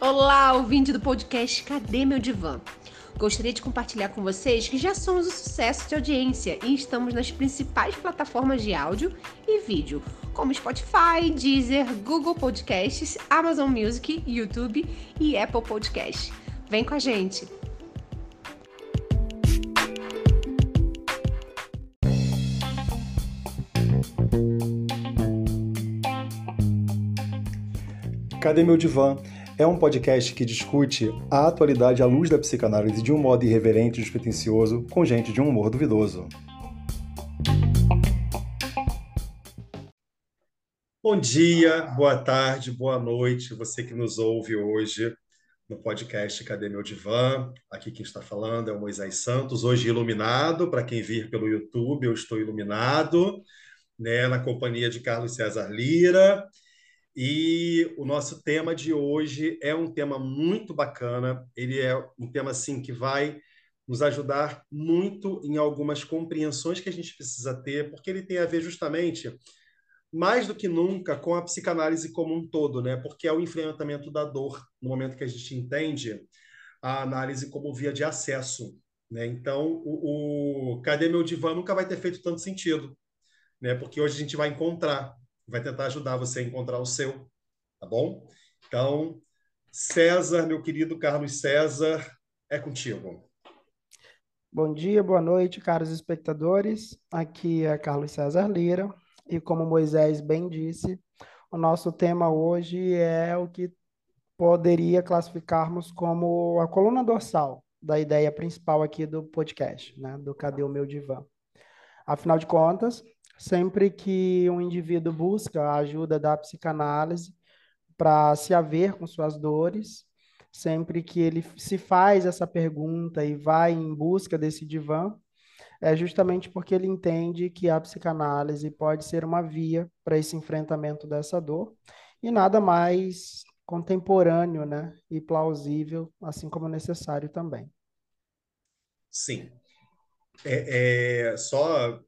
Olá, ouvinte do podcast Cadê Meu Divã? Gostaria de compartilhar com vocês que já somos um sucesso de audiência e estamos nas principais plataformas de áudio e vídeo, como Spotify, Deezer, Google Podcasts, Amazon Music, YouTube e Apple Podcasts. Vem com a gente! Cadê Meu Divã? É um podcast que discute a atualidade à luz da psicanálise de um modo irreverente e despretensioso, com gente de um humor duvidoso. Bom dia, boa tarde, boa noite, você que nos ouve hoje no podcast Cadê Meu Divã? Aqui quem está falando é o Moisés Santos, hoje iluminado, para quem vir pelo YouTube, eu estou iluminado, né, na companhia de Carlos César Lira e o nosso tema de hoje é um tema muito bacana. Ele é um tema assim que vai nos ajudar muito em algumas compreensões que a gente precisa ter, porque ele tem a ver justamente mais do que nunca com a psicanálise como um todo, né? Porque é o enfrentamento da dor no momento que a gente entende a análise como via de acesso, né? Então, o, o Cadê meu divã nunca vai ter feito tanto sentido, né? Porque hoje a gente vai encontrar vai tentar ajudar você a encontrar o seu, tá bom? Então, César, meu querido Carlos César, é contigo. Bom dia, boa noite, caros espectadores. Aqui é Carlos César Lira e como Moisés bem disse, o nosso tema hoje é o que poderia classificarmos como a coluna dorsal da ideia principal aqui do podcast, né, do Cadê o meu divã. Afinal de contas, sempre que um indivíduo busca a ajuda da psicanálise para se haver com suas dores, sempre que ele se faz essa pergunta e vai em busca desse divã, é justamente porque ele entende que a psicanálise pode ser uma via para esse enfrentamento dessa dor e nada mais contemporâneo, né, e plausível, assim como necessário também. Sim. É, é, só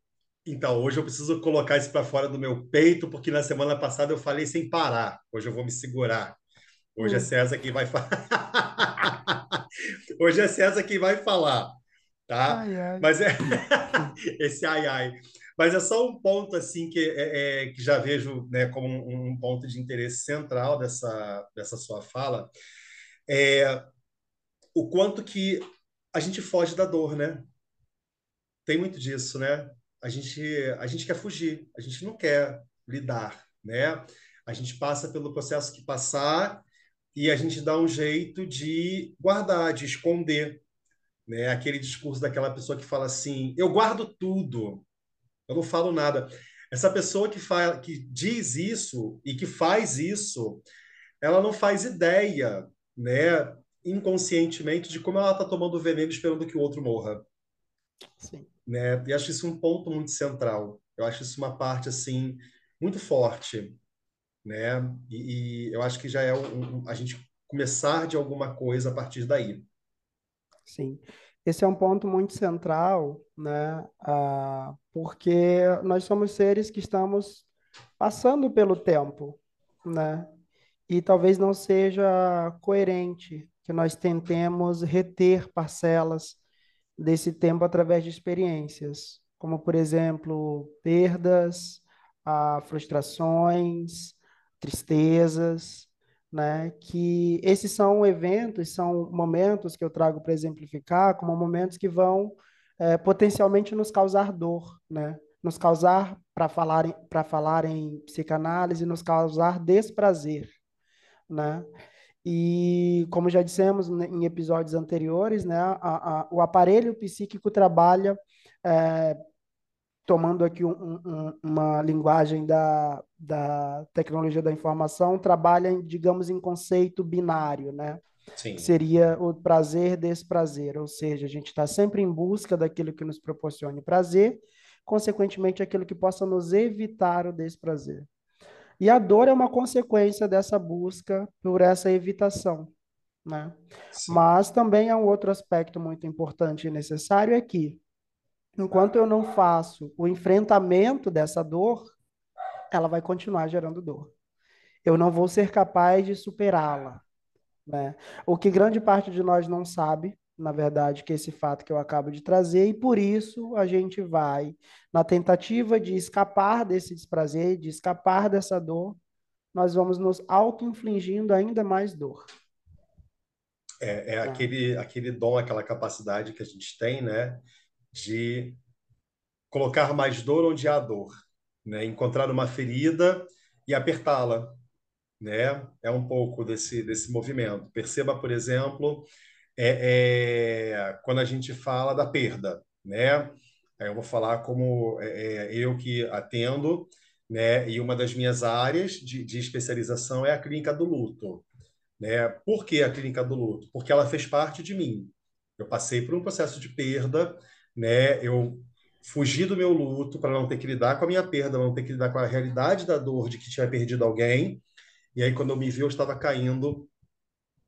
então, hoje eu preciso colocar isso para fora do meu peito, porque na semana passada eu falei sem parar. Hoje eu vou me segurar. Hoje é hum. César quem vai falar. hoje é César quem vai falar, tá? Ai, ai. Mas é esse ai ai. Mas é só um ponto assim que, é, é que já vejo né, como um, um, ponto de interesse central dessa, dessa sua fala. É o quanto que a gente foge da dor, né? Tem muito disso, né? A gente, a gente quer fugir, a gente não quer lidar, né? A gente passa pelo processo que passar e a gente dá um jeito de guardar, de esconder, né? Aquele discurso daquela pessoa que fala assim: eu guardo tudo, eu não falo nada. Essa pessoa que, fala, que diz isso e que faz isso, ela não faz ideia, né? Inconscientemente de como ela está tomando veneno esperando que o outro morra. Sim né? E acho isso um ponto muito central. Eu acho isso uma parte assim muito forte, né? E, e eu acho que já é um, a gente começar de alguma coisa a partir daí. Sim, esse é um ponto muito central, né? Ah, porque nós somos seres que estamos passando pelo tempo, né? E talvez não seja coerente que nós tentemos reter parcelas desse tempo através de experiências, como, por exemplo, perdas, ah, frustrações, tristezas, né? Que esses são eventos, são momentos que eu trago para exemplificar, como momentos que vão é, potencialmente nos causar dor, né? Nos causar, para falar, para falar em psicanálise, nos causar desprazer, né? E, como já dissemos em episódios anteriores, né, a, a, o aparelho psíquico trabalha, é, tomando aqui um, um, uma linguagem da, da tecnologia da informação, trabalha, digamos, em conceito binário, né? Sim. Seria o prazer desprazer, ou seja, a gente está sempre em busca daquilo que nos proporcione prazer, consequentemente, aquilo que possa nos evitar o desprazer. E a dor é uma consequência dessa busca por essa evitação, né? Mas também há um outro aspecto muito importante e necessário é que, enquanto eu não faço o enfrentamento dessa dor, ela vai continuar gerando dor. Eu não vou ser capaz de superá-la, Né? O que grande parte de nós não sabe, na verdade, que é esse fato que eu acabo de trazer, e por isso a gente vai, na tentativa de escapar desse desprazer, de escapar dessa dor, nós vamos nos auto-infligindo ainda mais dor. É, é tá. aquele, aquele dom, aquela capacidade que a gente tem, né, de colocar mais dor onde há dor, né, encontrar uma ferida e apertá-la, né, é um pouco desse, desse movimento. Perceba, por exemplo, é, é, quando a gente fala da perda, né, eu vou falar como é, é, eu que atendo, né, e uma das minhas áreas de, de especialização é a clínica do luto, né? Por que a clínica do luto? Porque ela fez parte de mim. Eu passei por um processo de perda, né? Eu fugi do meu luto para não ter que lidar com a minha perda, não ter que lidar com a realidade da dor de que tinha perdido alguém. E aí, quando eu me vi, eu estava caindo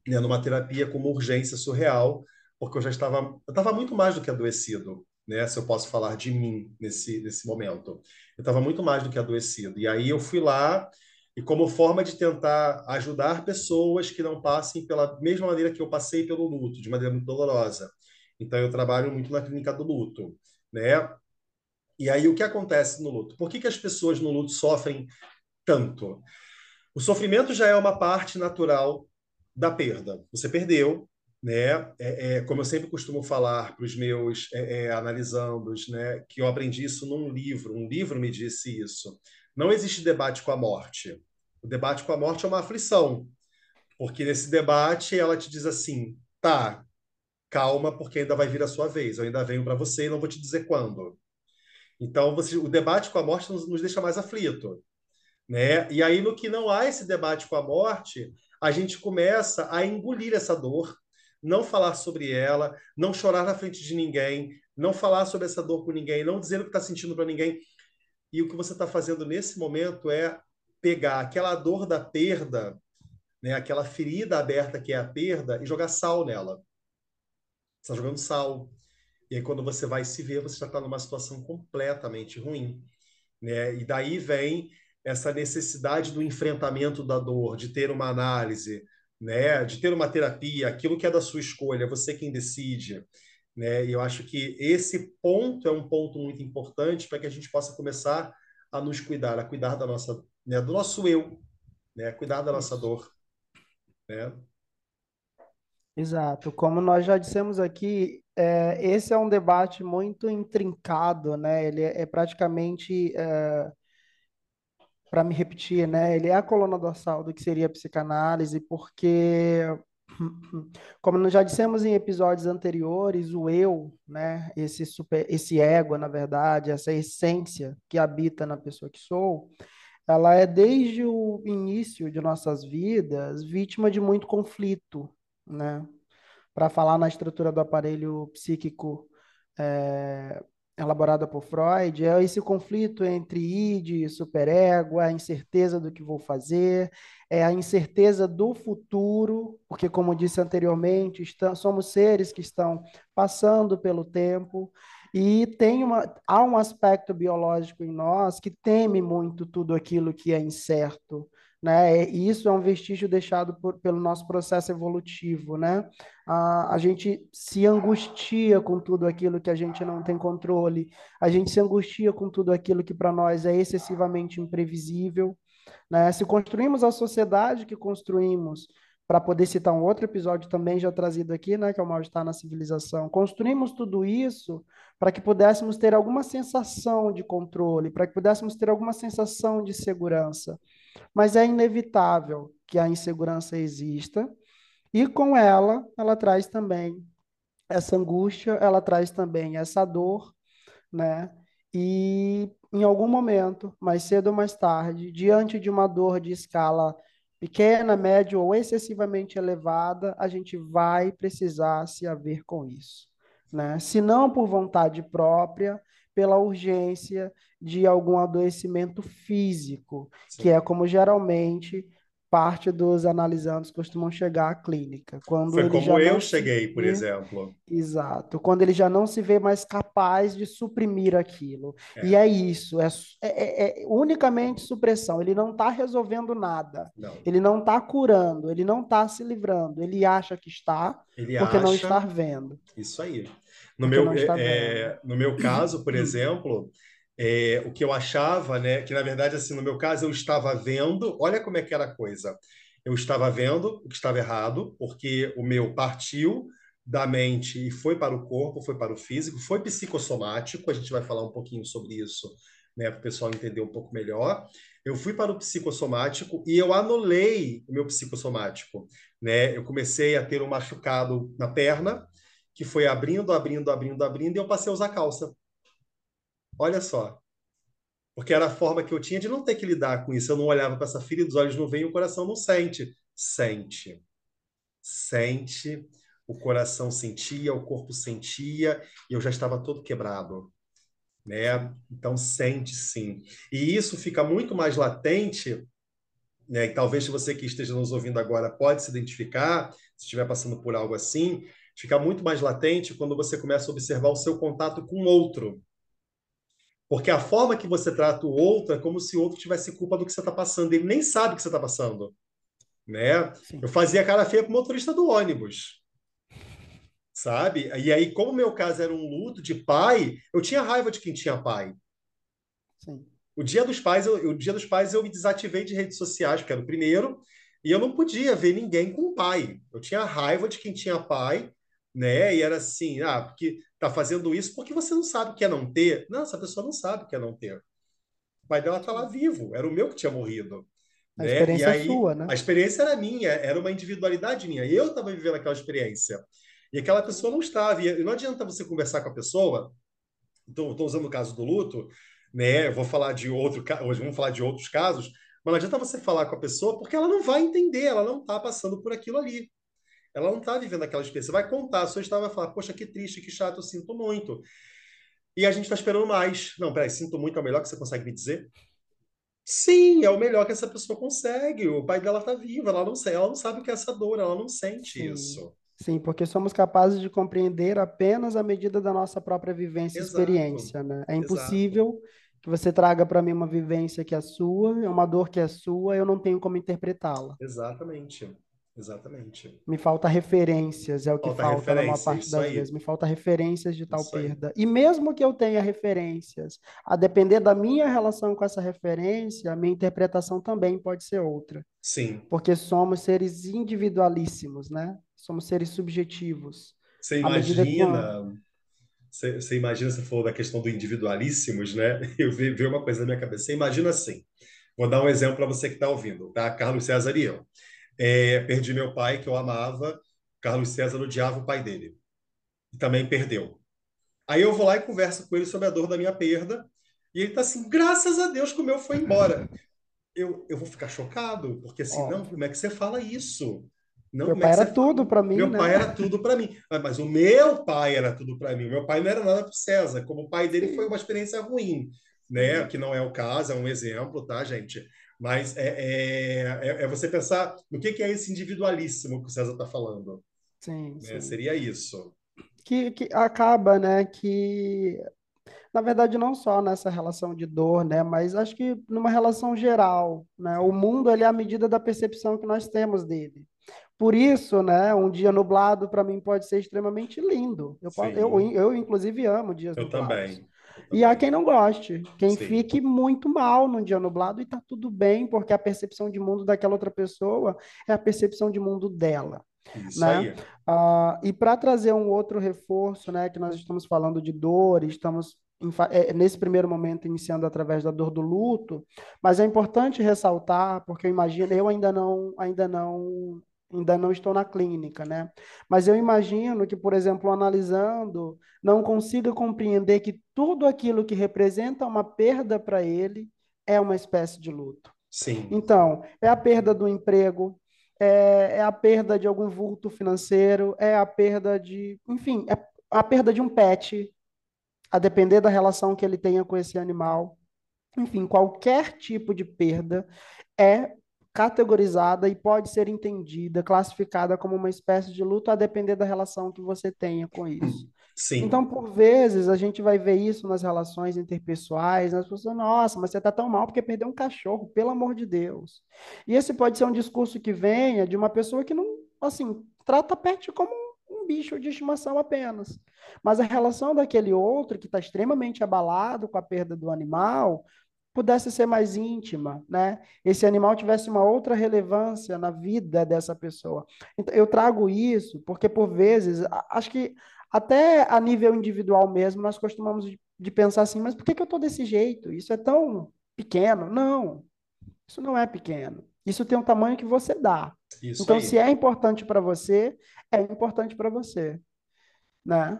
né, numa terapia com uma urgência surreal, porque eu já estava, eu estava muito mais do que adoecido, né? Se eu posso falar de mim nesse nesse momento, eu estava muito mais do que adoecido. E aí eu fui lá e como forma de tentar ajudar pessoas que não passem pela mesma maneira que eu passei pelo luto, de maneira muito dolorosa. Então eu trabalho muito na clínica do luto, né? E aí o que acontece no luto? Por que, que as pessoas no luto sofrem tanto? O sofrimento já é uma parte natural da perda. Você perdeu, né? É, é, como eu sempre costumo falar para os meus é, é, analisandos, né? Que eu aprendi isso num livro. Um livro me disse isso. Não existe debate com a morte. O debate com a morte é uma aflição, porque nesse debate ela te diz assim: tá, calma, porque ainda vai vir a sua vez. Eu ainda venho para você e não vou te dizer quando. Então, você, o debate com a morte nos, nos deixa mais aflito. Né? E aí, no que não há esse debate com a morte, a gente começa a engolir essa dor, não falar sobre ela, não chorar na frente de ninguém, não falar sobre essa dor com ninguém, não dizer o que está sentindo para ninguém. E o que você está fazendo nesse momento é pegar aquela dor da perda, né, aquela ferida aberta que é a perda, e jogar sal nela. Você está jogando sal. E aí, quando você vai se ver, você já está numa situação completamente ruim. Né? E daí vem essa necessidade do enfrentamento da dor, de ter uma análise, né? de ter uma terapia, aquilo que é da sua escolha, você quem decide. Né? E eu acho que esse ponto é um ponto muito importante para que a gente possa começar a nos cuidar, a cuidar da nossa, né, do nosso eu, né, cuidar da nossa dor, né? Exato. Como nós já dissemos aqui, é, esse é um debate muito intrincado, né? Ele é, é praticamente, é, para me repetir, né? Ele é a coluna dorsal do que seria a psicanálise, porque como nós já dissemos em episódios anteriores, o eu, né, esse super, esse ego, na verdade, essa essência que habita na pessoa que sou, ela é desde o início de nossas vidas vítima de muito conflito, né? Para falar na estrutura do aparelho psíquico é, elaborada por Freud, é esse conflito entre id superego, a incerteza do que vou fazer, é a incerteza do futuro, porque, como disse anteriormente, estamos, somos seres que estão passando pelo tempo, e tem uma, há um aspecto biológico em nós que teme muito tudo aquilo que é incerto, né? E isso é um vestígio deixado por, pelo nosso processo evolutivo, né? A, a gente se angustia com tudo aquilo que a gente não tem controle, a gente se angustia com tudo aquilo que para nós é excessivamente imprevisível, né? Se construímos a sociedade que construímos, para poder citar um outro episódio também já trazido aqui, né, que é o mal-estar na civilização, construímos tudo isso para que pudéssemos ter alguma sensação de controle, para que pudéssemos ter alguma sensação de segurança. Mas é inevitável que a insegurança exista, e com ela, ela traz também essa angústia, ela traz também essa dor, né? E em algum momento, mais cedo ou mais tarde, diante de uma dor de escala pequena, média ou excessivamente elevada, a gente vai precisar se haver com isso. Né? Se não por vontade própria, pela urgência de algum adoecimento físico, Sim. que é como geralmente parte dos analisandos costumam chegar à clínica. Quando Foi como eu não cheguei, se por vê, exemplo. exato, quando ele já não se vê mais capaz de suprimir aquilo. E É, é isso, é, é- é- é unicamente supressão. Ele não está resolvendo nada. não. Ele não está curando, ele não está se livrando. Ele acha que está, Ele porque não acha está vendo. isso aí. No meu, é, é, no meu caso, por exemplo, é, o que eu achava, né, que na verdade, assim, no meu caso, eu estava vendo, olha como é que era a coisa. Eu estava vendo o que estava errado, porque o meu partiu da mente e foi para o corpo, foi para o físico, foi psicossomático, a gente vai falar um pouquinho sobre isso, né, para o pessoal entender um pouco melhor. Eu fui para o psicossomático e eu anulei o meu psicossomático, né? Eu comecei a ter um machucado na perna, que foi abrindo, abrindo, abrindo, abrindo, e eu passei a usar calça. Olha só. Porque era a forma que eu tinha de não ter que lidar com isso. Eu não olhava para essa filha, os olhos não veem, o coração não sente. Sente. Sente. O coração sentia, o corpo sentia, e eu já estava todo quebrado, né? Então sente sim. E isso fica muito mais latente, né? E talvez você que esteja nos ouvindo agora pode se identificar, se estiver passando por algo assim, fica muito mais latente quando você começa a observar o seu contato com o outro. Porque a forma que você trata o outro é como se o outro tivesse culpa do que você está passando. Ele nem sabe o que você está passando, né? Sim, Eu fazia cara feia pro motorista do ônibus, sabe? E aí, como o meu caso era um luto de pai, eu tinha raiva de quem tinha pai. sim, O dia dos pais, eu, o dia dos pais eu me desativei de redes sociais, porque era o primeiro, e eu não podia ver ninguém com pai. Eu tinha raiva de quem tinha pai, né? E era assim, ah, porque tá fazendo isso porque você não sabe o que é não ter. Não, essa pessoa não sabe o que é não ter. O pai dela tá lá vivo, era o meu que tinha morrido, A né? Experiência é aí sua, né? a experiência era minha, era uma individualidade minha. Eu estava vivendo aquela experiência. E aquela pessoa não estava. E não adianta você conversar com a pessoa então, estou usando o caso do luto, né? Eu vou falar de outro, hoje vamos falar de outros casos, mas não adianta você falar com a pessoa porque ela não vai entender, ela não está passando por aquilo ali. Ela não está vivendo aquela experiência. Vai contar, a sua história vai falar, poxa, que triste, que chato, eu sinto muito. E a gente está esperando mais. Não, peraí, sinto muito, é o melhor que você consegue me dizer? Sim, é o melhor que essa pessoa consegue. O pai dela está vivo, ela não, ela não sabe o que é essa dor, ela não sente Sim, isso. sim, porque somos capazes de compreender apenas à medida da nossa própria vivência e Exato, experiência, né? É exato. impossível que você traga para mim uma vivência que é sua, é uma dor que é sua, eu não tenho como interpretá-la. Exatamente. Exatamente. Me falta referências, é o que Falta falta na maior referência, parte das aí. vezes. Me falta referências de tal Isso aí. perda. E mesmo que eu tenha referências, a depender da minha relação com essa referência, a minha interpretação também pode ser outra. Sim. Porque somos seres individualíssimos, né? Somos seres subjetivos. Você uma... imagina, você, você imagina, você falou da questão do individualíssimos, né? Eu vi, vi uma coisa na minha cabeça. Você imagina assim, vou dar um exemplo para você que está ouvindo, tá? Carlos César e eu. É, perdi meu pai, que eu amava. Carlos César odiava o pai dele. E também perdeu. Aí eu vou lá e converso com ele sobre a dor da minha perda. E ele tá assim, graças a Deus que o meu foi embora. Eu, eu vou ficar chocado, porque assim, não, como é que você fala isso? Não, Meu é pai que era fala? tudo para mim, Meu né? pai era tudo para mim. Ah, Mas o meu pai era tudo para mim. Meu pai não era nada para César. Como o pai dele foi uma experiência ruim, né? Que não é o caso, é um exemplo, tá, gente? Mas é, é, é- é você pensar no que, que é esse individualíssimo que o César está falando, sim, né? sim. Seria isso. Que, que acaba, né, que na verdade, não só nessa relação de dor, né, mas acho que numa relação geral, né, o mundo ele é a medida da percepção que nós temos dele. Por isso, né, um dia nublado para mim pode ser extremamente lindo. Eu, po- eu, eu, inclusive, amo dias eu nublados. também. E há quem não goste, quem Sim, fique muito mal num dia nublado e tá tudo bem, porque a percepção de mundo daquela outra pessoa é a percepção de mundo dela isso né? aí. Ah, e para trazer um outro reforço, né, que nós estamos falando de dor, estamos é, nesse primeiro momento iniciando através da dor do luto, mas é importante ressaltar, porque eu imagino, eu ainda não, ainda não, ainda não estou na clínica, né? Mas eu imagino que, por exemplo, analisando, não consiga compreender que tudo aquilo que representa uma perda para ele é uma espécie de luto. Sim, Então, é a perda do emprego, é, é a perda de algum vulto financeiro, é a perda de, enfim, é a perda de um pet, a depender da relação que ele tenha com esse animal. Enfim, qualquer tipo de perda é categorizada e pode ser entendida, classificada como uma espécie de luto a depender da relação que você tenha com isso. Sim. Então, por vezes, a gente vai ver isso nas relações interpessoais, as pessoas, nossa, mas você está tão mal porque perdeu um cachorro, pelo amor de Deus. E esse pode ser um discurso que venha de uma pessoa que não, assim, trata pet como um bicho de estimação apenas. Mas a relação daquele outro que está extremamente abalado com a perda do animal pudesse ser mais íntima, né? Esse animal tivesse uma outra relevância na vida dessa pessoa. Então, eu trago isso porque, por vezes, acho que até a nível individual mesmo, nós costumamos de, pensar assim, mas por que, que eu estou desse jeito? Isso é tão pequeno? Não, isso não é pequeno. Isso tem um tamanho que você dá. Isso então, aí. se é importante para você, é importante para você, né?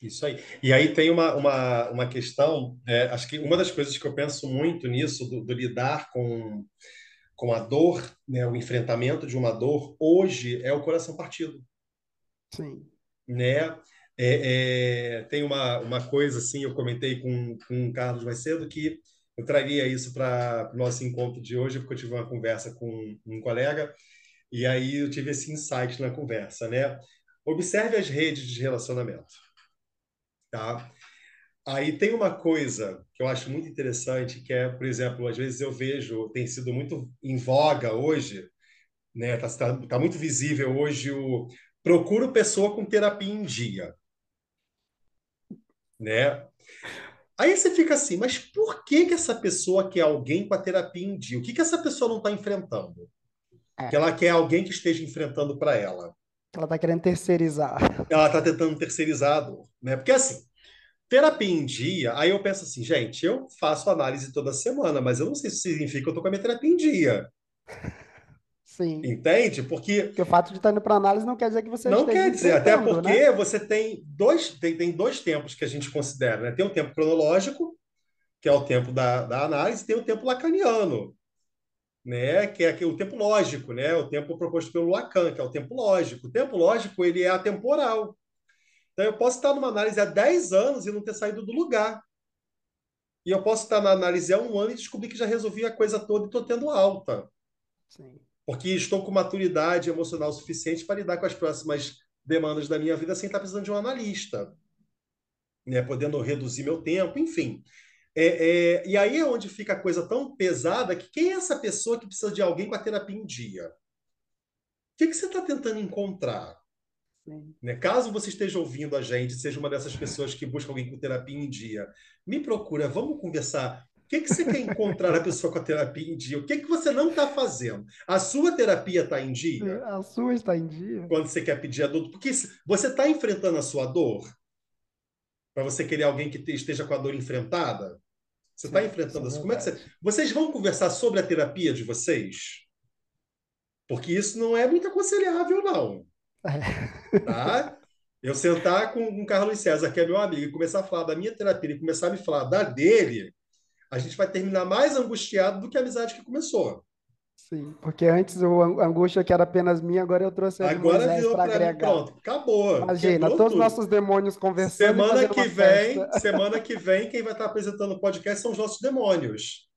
Isso aí. E aí tem uma, uma, uma questão, é, acho que uma das coisas que eu penso muito nisso, do, do lidar com, com a dor, né, o enfrentamento de uma dor, hoje é o coração partido. Sim né? É, é, tem uma, uma coisa assim, eu comentei com, com o Carlos mais cedo, que eu traria isso para o nosso encontro de hoje, porque eu tive uma conversa com um colega, e aí eu tive esse insight na conversa, né? Observe as redes de relacionamento, tá? Aí tem uma coisa que eu acho muito interessante, que é, por exemplo, às vezes eu vejo, tem sido muito em voga hoje, né? Tá, tá, tá muito visível hoje o, procuro pessoa com terapia em dia. Né? Aí você fica assim, mas por que, que essa pessoa quer alguém com a terapia em dia? O que, que essa pessoa não está enfrentando? É. Que ela quer alguém que esteja enfrentando para ela. Ela está querendo terceirizar. Ela está tentando terceirizar né? Porque assim, terapia em dia, aí eu penso assim, gente, eu faço análise toda semana, mas eu não sei se significa que eu estou com a minha terapia em dia. Sim. Entende? Porque, porque o fato de estar indo para análise não quer dizer que você Não quer dizer, até porque né? você tem dois, tem, tem dois tempos que a gente considera. Né? Tem o tempo cronológico, que é o tempo da, da análise, e tem o tempo lacaniano, né? que é o tempo lógico, né? o tempo proposto pelo Lacan, que é o tempo lógico. O tempo lógico ele é atemporal. Então, eu posso estar numa análise há 10 anos e não ter saído do lugar. E eu posso estar na análise há um ano e descobrir que já resolvi a coisa toda e estou tendo alta. Sim porque estou com maturidade emocional suficiente para lidar com as próximas demandas da minha vida sem estar precisando de um analista, né? podendo reduzir meu tempo, enfim. É, é, e aí é onde fica a coisa tão pesada que quem é essa pessoa que precisa de alguém com a terapia em dia? O que, que você está tentando encontrar? Né? Caso você esteja ouvindo a gente, seja uma dessas pessoas que busca alguém com terapia em dia, me procura, vamos conversar o que, que você quer encontrar na pessoa com a terapia em dia? O que, que você não está fazendo? A sua terapia está em dia? A sua está em dia. Quando você quer pedir adulto. Porque você está enfrentando a sua dor? Para você querer alguém que esteja com a dor enfrentada? Você está enfrentando isso? Como é que você... Vocês vão conversar sobre a terapia de vocês? Porque isso não é muito aconselhável, não. É. Tá? Eu sentar com o Carlos César, que é meu amigo, e começar a falar da minha terapia e começar a me falar da dele, a gente vai terminar mais angustiado do que a amizade que começou. Sim, porque antes o angústia que era apenas minha, agora eu trouxe a Agora virou para agregar. Pronto, acabou. Imagina, todos os nossos demônios conversando. Semana que vem, festa. semana que vem, quem vai estar apresentando o podcast são os nossos demônios.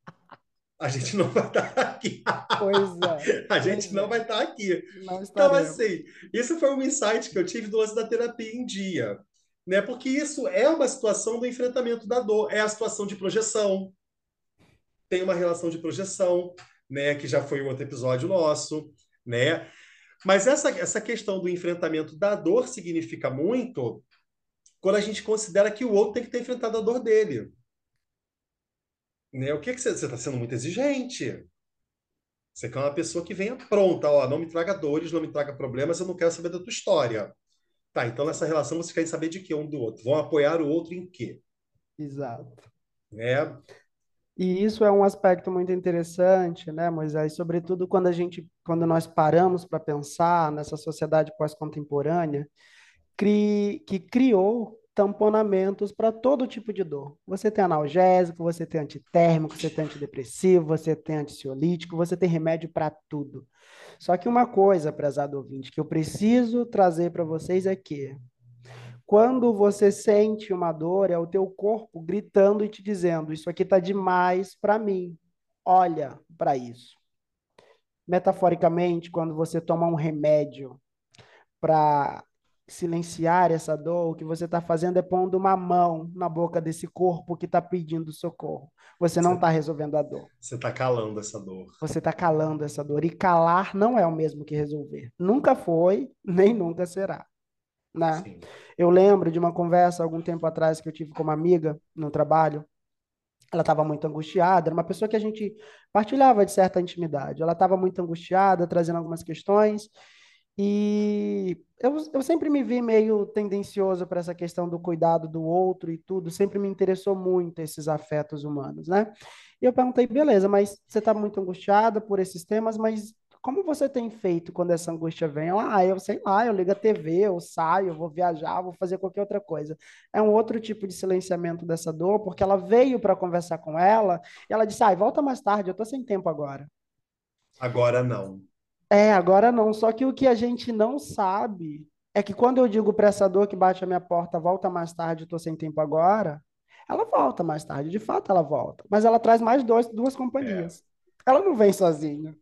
A gente não vai estar aqui. Pois é. A gente pois não é. vai estar aqui. Não então, assim, isso foi um insight que eu tive do lance da terapia em dia. Né? Porque isso é uma situação do enfrentamento da dor, é a situação de projeção tem uma relação de projeção, né, que já foi um outro episódio nosso, né? Mas essa, essa questão do enfrentamento da dor significa muito quando a gente considera que o outro tem que ter enfrentado a dor dele. Né? O que, que você está sendo muito exigente? Você quer uma pessoa que venha pronta, ó, não me traga dores, não me traga problemas, eu não quero saber da tua história. Tá, então nessa relação você quer saber de que um do outro. Vão apoiar o outro em quê? Exato. Né? E isso é um aspecto muito interessante, né, Moisés? Sobretudo quando a gente, quando nós paramos para pensar nessa sociedade pós-contemporânea, que criou tamponamentos para todo tipo de dor. Você tem analgésico, você tem antitérmico, você tem antidepressivo, você tem ansiolítico, você tem remédio para tudo. Só que uma coisa, prezado ouvinte, que eu preciso trazer para vocês é que quando você sente uma dor, é o teu corpo gritando e te dizendo: Isso aqui está demais para mim. Olha para isso. Metaforicamente, quando você toma um remédio para silenciar essa dor, o que você está fazendo é pondo uma mão na boca desse corpo que está pedindo socorro. Você não está resolvendo a dor. Você está calando essa dor. Você está calando essa dor. E calar não é o mesmo que resolver. Nunca foi, nem nunca será. Né? Eu lembro de uma conversa algum tempo atrás que eu tive com uma amiga no trabalho. Ela estava muito angustiada, era uma pessoa que a gente partilhava de certa intimidade. Ela estava muito angustiada, trazendo algumas questões. E eu, eu sempre me vi meio tendencioso para essa questão do cuidado do outro e tudo, sempre me interessou muito esses afetos humanos, né? E eu perguntei, beleza, mas você está muito angustiada por esses temas, mas como você tem feito quando essa angústia vem? Ah, eu sei lá, eu ligo a TV, eu saio, eu vou viajar, vou fazer qualquer outra coisa. É um outro tipo de silenciamento dessa dor, porque ela veio para conversar com ela e ela disse, ah, volta mais tarde, eu tô sem tempo agora. Agora não. É, agora não. Só que o que a gente não sabe é que quando eu digo para essa dor que bate a minha porta, volta mais tarde, estou sem tempo agora, ela volta mais tarde. De fato, ela volta. Mas ela traz mais dois, duas companhias. É. Ela não vem sozinha.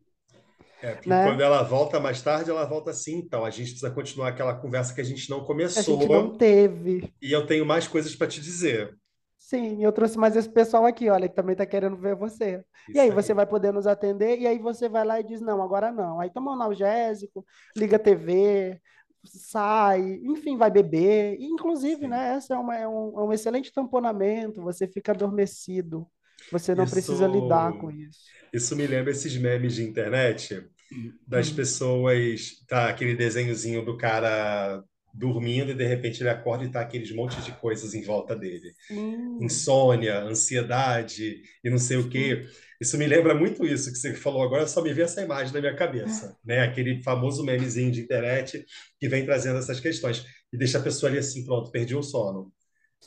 É, porque né? quando ela volta mais tarde, ela volta assim. Então, a gente precisa continuar aquela conversa que a gente não começou. A gente não teve. E eu tenho mais coisas para te dizer. Sim, eu trouxe mais esse pessoal aqui, olha, que também está querendo ver você. Isso e aí, aí, você vai poder nos atender, e aí você vai lá e diz, não, agora não. Aí toma um analgésico, liga a TV, sai, enfim, vai beber. Inclusive, Sim. né, essa é, uma, é, um, é um excelente tamponamento, você fica adormecido. Você não isso, precisa lidar com isso. Isso me lembra esses memes de internet das hum. pessoas, tá, aquele desenhozinho do cara dormindo e de repente ele acorda e tá aqueles montes de coisas em volta dele. Insônia, ansiedade e não sei o quê. Isso me lembra muito isso que você falou agora, só me vê essa imagem na minha cabeça, né? Aquele famoso memezinho de internet que vem trazendo essas questões e deixa a pessoa ali assim, pronto, perdi o sono.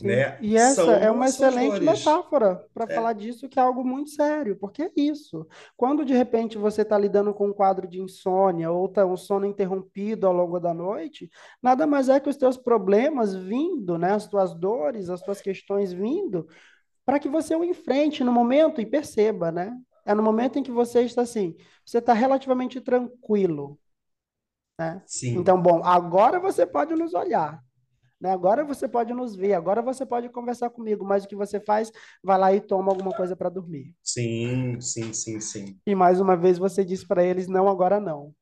Né? E essa são, é uma excelente metáfora para é. falar disso, que é algo muito sério, porque é isso. Quando de repente você está lidando com um quadro de insônia ou tá um sono interrompido ao longo da noite, nada mais é que os teus problemas vindo, né? as tuas dores, as tuas questões vindo, para que você o enfrente no momento e perceba, né? É no momento em que você está assim, você está relativamente tranquilo. Né? Sim. Então, bom, agora você pode nos olhar. Né? Agora você pode nos ver, agora você pode conversar comigo, mas o que você faz, vai lá e toma alguma coisa para dormir. Sim, sim, sim, sim. E mais uma vez você diz para eles: não, agora não.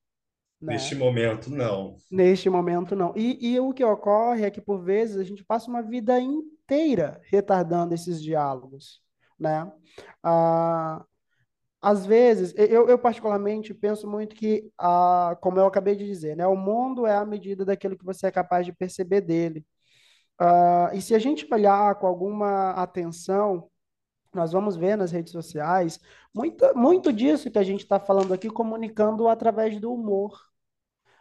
Né? Neste momento, não. Neste momento, não. E, e o que ocorre é que, por vezes, a gente passa uma vida inteira retardando esses diálogos. Né? Ah, às vezes, eu, eu, particularmente penso muito que, ah, como eu acabei de dizer, né, o mundo é a medida daquilo que você é capaz de perceber dele. Ah, e se a gente olhar com alguma atenção, nós vamos ver nas redes sociais muito, muito disso que a gente está falando aqui comunicando através do humor.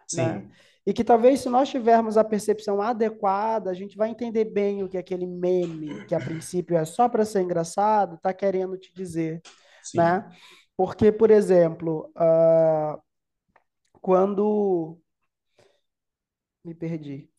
Sim. Né? E que talvez se nós tivermos a percepção adequada, a gente vai entender bem o que aquele meme, que a princípio é só para ser engraçado, está querendo te dizer né? Porque, por exemplo, uh, quando me perdi.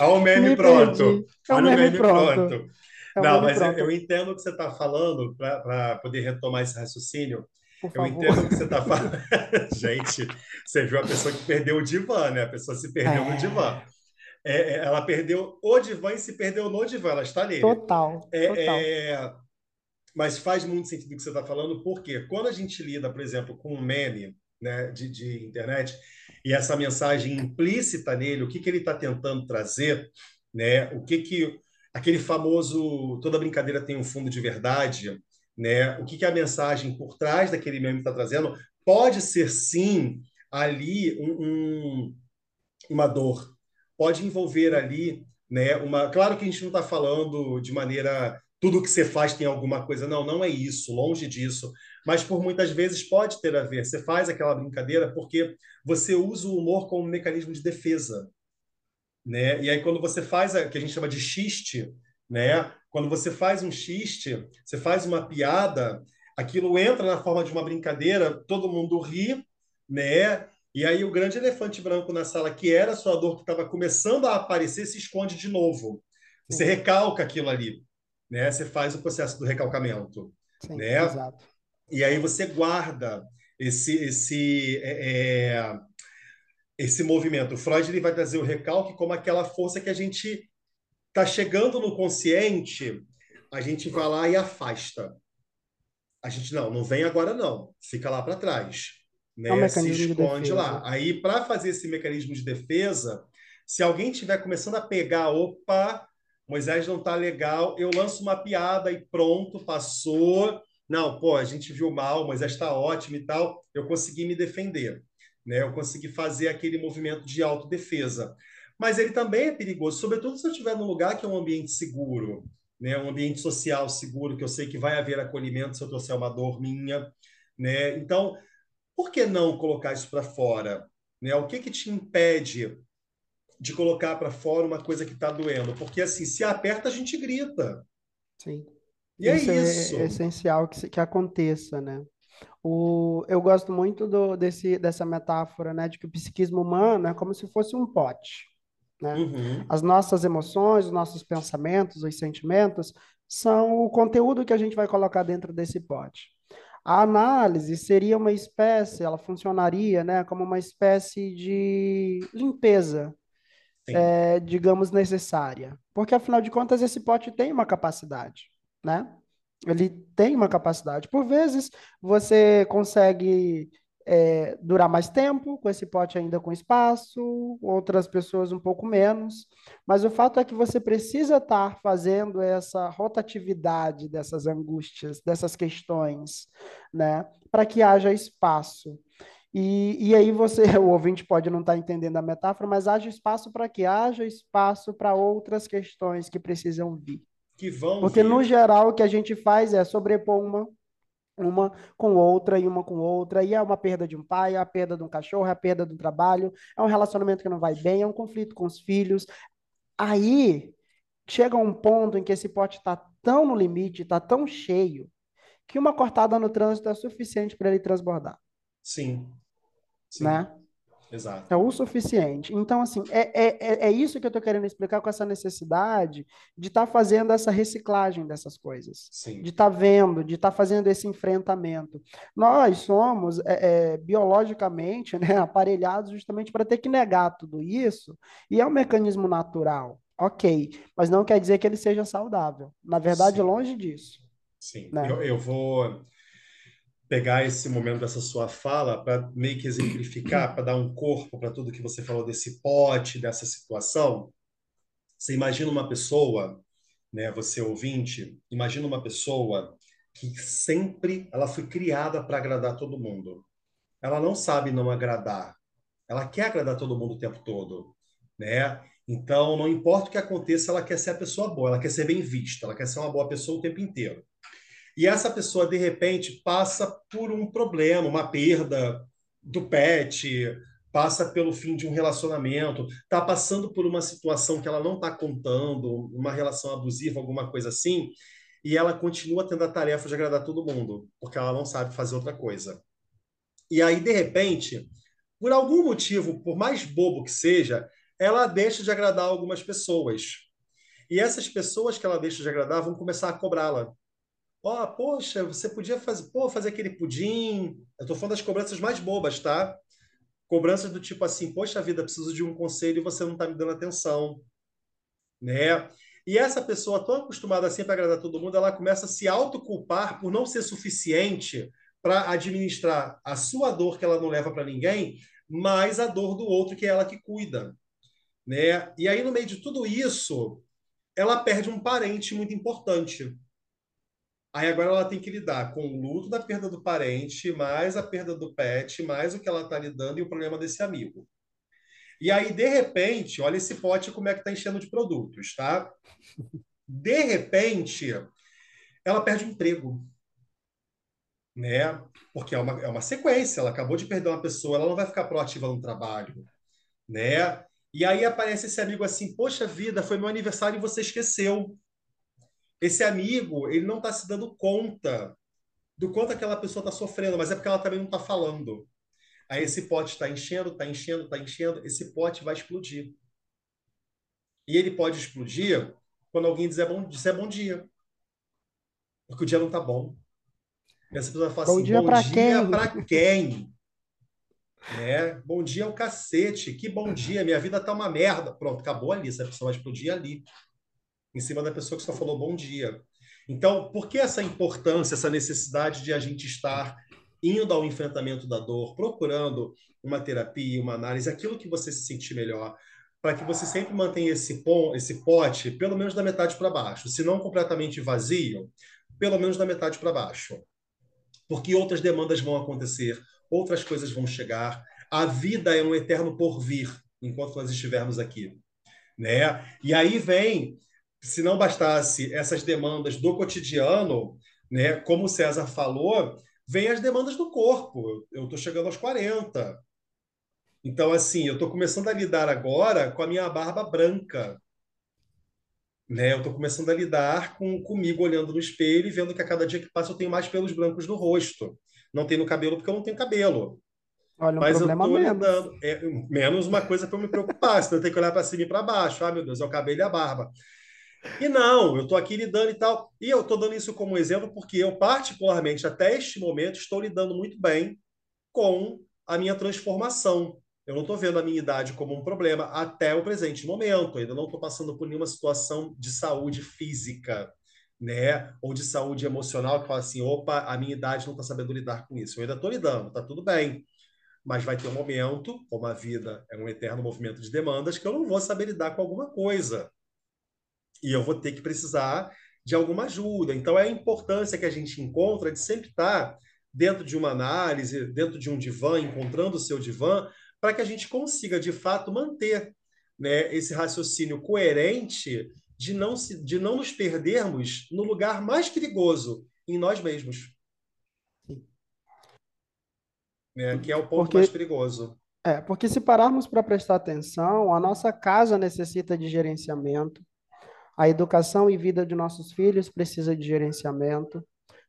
Olha o meme Me pronto. É Olha o meme, meme pronto. pronto. É Não, mas pronto. Eu, eu, entendo o que você está falando para poder retomar esse raciocínio. Eu entendo o que você está falando. Gente, você viu a pessoa que perdeu o divã, né? A pessoa se perdeu é. no divã. É, é, ela perdeu o divã e se perdeu no divã, ela está nele. Total. É, total. Mas faz muito sentido o que você está falando, porque quando a gente lida, por exemplo, com um meme né, de, de internet e essa mensagem implícita nele, o que, que ele está tentando trazer, né, o que que aquele famoso toda brincadeira tem um fundo de verdade, né, o que, que a mensagem por trás daquele meme está trazendo, pode ser sim ali um, um, uma dor, pode envolver ali né, uma. Claro que a gente não está falando de maneira tudo que você faz tem alguma coisa. Não, não é isso, longe disso. Mas por muitas vezes pode ter a ver. Você faz aquela brincadeira porque você usa o humor como um mecanismo de defesa. Né? E aí, quando você faz o que a gente chama de xiste, né? quando você faz um xiste, você faz uma piada, aquilo entra na forma de uma brincadeira, todo mundo ri, né? E aí o grande elefante branco na sala, que era a sua dor que estava começando a aparecer, se esconde de novo. Você recalca aquilo ali né? Você faz o processo do recalcamento, Sim, né? Exato. E aí você guarda esse, esse, é, é, esse movimento. O Freud ele vai trazer o recalque como aquela força que a gente está chegando no consciente, a gente vai lá e afasta. A gente não, não vem agora não, fica lá para trás, né? É um Se esconde de lá. Aí para fazer esse mecanismo de defesa, se alguém estiver começando a pegar, opa, Moisés não tá legal, eu lanço uma piada e pronto, passou. Não, pô, a gente viu mal, Moisés está ótimo e tal. Eu consegui me defender, né? Eu consegui fazer aquele movimento de autodefesa. Mas ele também é perigoso, sobretudo se eu estiver num lugar que é um ambiente seguro, né? Um ambiente social seguro, que eu sei que vai haver acolhimento se eu trouxer uma dor minha, né? Então, por que não colocar isso para fora? Né? O que que te impede de colocar para fora uma coisa que está doendo. Porque, assim, se aperta, a gente grita. Sim. E é isso é isso. É, essencial que, que aconteça, né? O, eu gosto muito do, desse, dessa metáfora, né, de que o psiquismo humano é como se fosse um pote, né? Uhum. As nossas emoções, os nossos pensamentos, os sentimentos são o conteúdo que a gente vai colocar dentro desse pote. A análise seria uma espécie, ela funcionaria, né, como uma espécie de limpeza é, digamos, necessária. Porque, afinal de contas, esse pote tem uma capacidade, né? Ele tem uma capacidade. Por vezes, você consegue é, durar mais tempo com esse pote ainda com espaço, outras pessoas um pouco menos, mas o fato é que você precisa estar fazendo essa rotatividade dessas angústias, dessas questões, né, para que haja espaço. E, e aí você, o ouvinte pode não estar tá entendendo a metáfora, mas haja espaço para que haja espaço para outras questões que precisam vir. Que vão Porque, vir. no geral, o que a gente faz é sobrepor uma, uma com outra e uma com outra, e é uma perda de um pai, é a perda de um cachorro, é a perda do trabalho, é um relacionamento que não vai bem, é um conflito com os filhos. Aí chega um ponto em que esse pote está tão no limite, está tão cheio, que uma cortada no trânsito é suficiente para ele transbordar. Sim. Sim. Né? Exato. É o suficiente. Então, assim, é, é, é, é isso que eu estou querendo explicar com essa necessidade de estar tá fazendo essa reciclagem dessas coisas. Sim. De estar tá vendo, de estar tá fazendo esse enfrentamento. Nós somos é, é, biologicamente né, aparelhados justamente para ter que negar tudo isso, e é um mecanismo natural. Ok, mas não quer dizer que ele seja saudável. Na verdade, Sim. longe disso. Sim, né? eu, eu vou pegar esse momento dessa sua fala para meio que exemplificar, para dar um corpo para tudo que você falou desse pote, dessa situação. Você imagina uma pessoa, né, você ouvinte, imagina uma pessoa que sempre ela foi criada para agradar todo mundo. Ela não sabe não agradar. Ela quer agradar todo mundo o tempo todo, né? Então, não importa o que aconteça, ela quer ser a pessoa boa, ela quer ser bem vista, ela quer ser uma boa pessoa o tempo inteiro. E essa pessoa, de repente, passa por um problema, uma perda do pet, passa pelo fim de um relacionamento, está passando por uma situação que ela não está contando, uma relação abusiva, alguma coisa assim, e ela continua tendo a tarefa de agradar todo mundo, porque ela não sabe fazer outra coisa. E aí, de repente, por algum motivo, por mais bobo que seja, ela deixa de agradar algumas pessoas. E essas pessoas que ela deixa de agradar vão começar a cobrá-la. Ó, oh, poxa, você podia fazer, pô, fazer aquele pudim. Eu tô falando das cobranças mais bobas, tá? Cobranças do tipo assim, poxa vida, preciso de um conselho e você não tá me dando atenção, né? E essa pessoa tão acostumada assim para agradar todo mundo, ela começa a se autoculpar por não ser suficiente para administrar a sua dor que ela não leva para ninguém, mais a dor do outro que é ela que cuida, né? E aí no meio de tudo isso, ela perde um parente muito importante Aí agora ela tem que lidar com o luto da perda do parente, mais a perda do pet, mais o que ela está lidando e o problema desse amigo. E aí, de repente, olha esse pote como é que está enchendo de produtos, tá? De repente, ela perde o emprego. Né? Porque é uma, é uma sequência, ela acabou de perder uma pessoa, ela não vai ficar proativa no trabalho. Né? E aí aparece esse amigo assim, poxa vida, foi meu aniversário e você esqueceu esse amigo, ele não está se dando conta do quanto aquela pessoa está sofrendo, mas é porque ela também não está falando. Aí esse pote está enchendo, está enchendo, está enchendo, esse pote vai explodir. E ele pode explodir quando alguém disser bom, disser bom dia. Porque o dia não está bom. Essa pessoa fala bom assim: dia bom para quem? Para quem? Né? Bom dia é o cacete, que bom dia, minha vida tá uma merda. Pronto, acabou ali, essa pessoa vai explodir ali, em cima da pessoa que só falou bom dia. Então, por que essa importância, essa necessidade de a gente estar indo ao enfrentamento da dor, procurando uma terapia, uma análise, aquilo que você se sentir melhor, para que você sempre mantenha esse, pom, esse pote pelo menos da metade para baixo, se não completamente vazio, pelo menos da metade para baixo. Porque outras demandas vão acontecer, outras coisas vão chegar. A vida é um eterno porvir enquanto nós estivermos aqui, né? E aí vem, se não bastasse essas demandas do cotidiano, né, como o César falou, vem as demandas do corpo. Eu estou chegando aos 40. Então, assim, eu estou começando a lidar agora com a minha barba branca. Né? Eu estou começando a lidar com comigo olhando no espelho e vendo que a cada dia que passa eu tenho mais pelos brancos no rosto. Não tenho no cabelo porque eu não tenho cabelo. Olha, um Mas problema eu menos. Lidando, é, menos uma coisa para eu me preocupar, senão eu tenho que olhar para cima e para baixo. Ah, meu Deus, é o cabelo e a barba. E não, eu estou aqui lidando e tal. E eu estou dando isso como exemplo porque eu, particularmente, até este momento, estou lidando muito bem com a minha transformação. Eu não estou vendo a minha idade como um problema até o presente momento. Eu ainda não estou passando por nenhuma situação de saúde física, né? Ou de saúde emocional que fala assim: opa, a minha idade não está sabendo lidar com isso. Eu ainda estou lidando, está tudo bem. Mas vai ter um momento, como a vida é um eterno movimento de demandas, que eu não vou saber lidar com alguma coisa e eu vou ter que precisar de alguma ajuda. Então, é a importância que a gente encontra de sempre estar dentro de uma análise, dentro de um divã, encontrando o seu divã, para que a gente consiga, de fato, manter né, esse raciocínio coerente de não, se, de não nos perdermos no lugar mais perigoso, em nós mesmos. Né, que é o ponto porque, mais perigoso. É, porque se pararmos para prestar atenção, a nossa casa necessita de gerenciamento, a educação e vida de nossos filhos precisa de gerenciamento.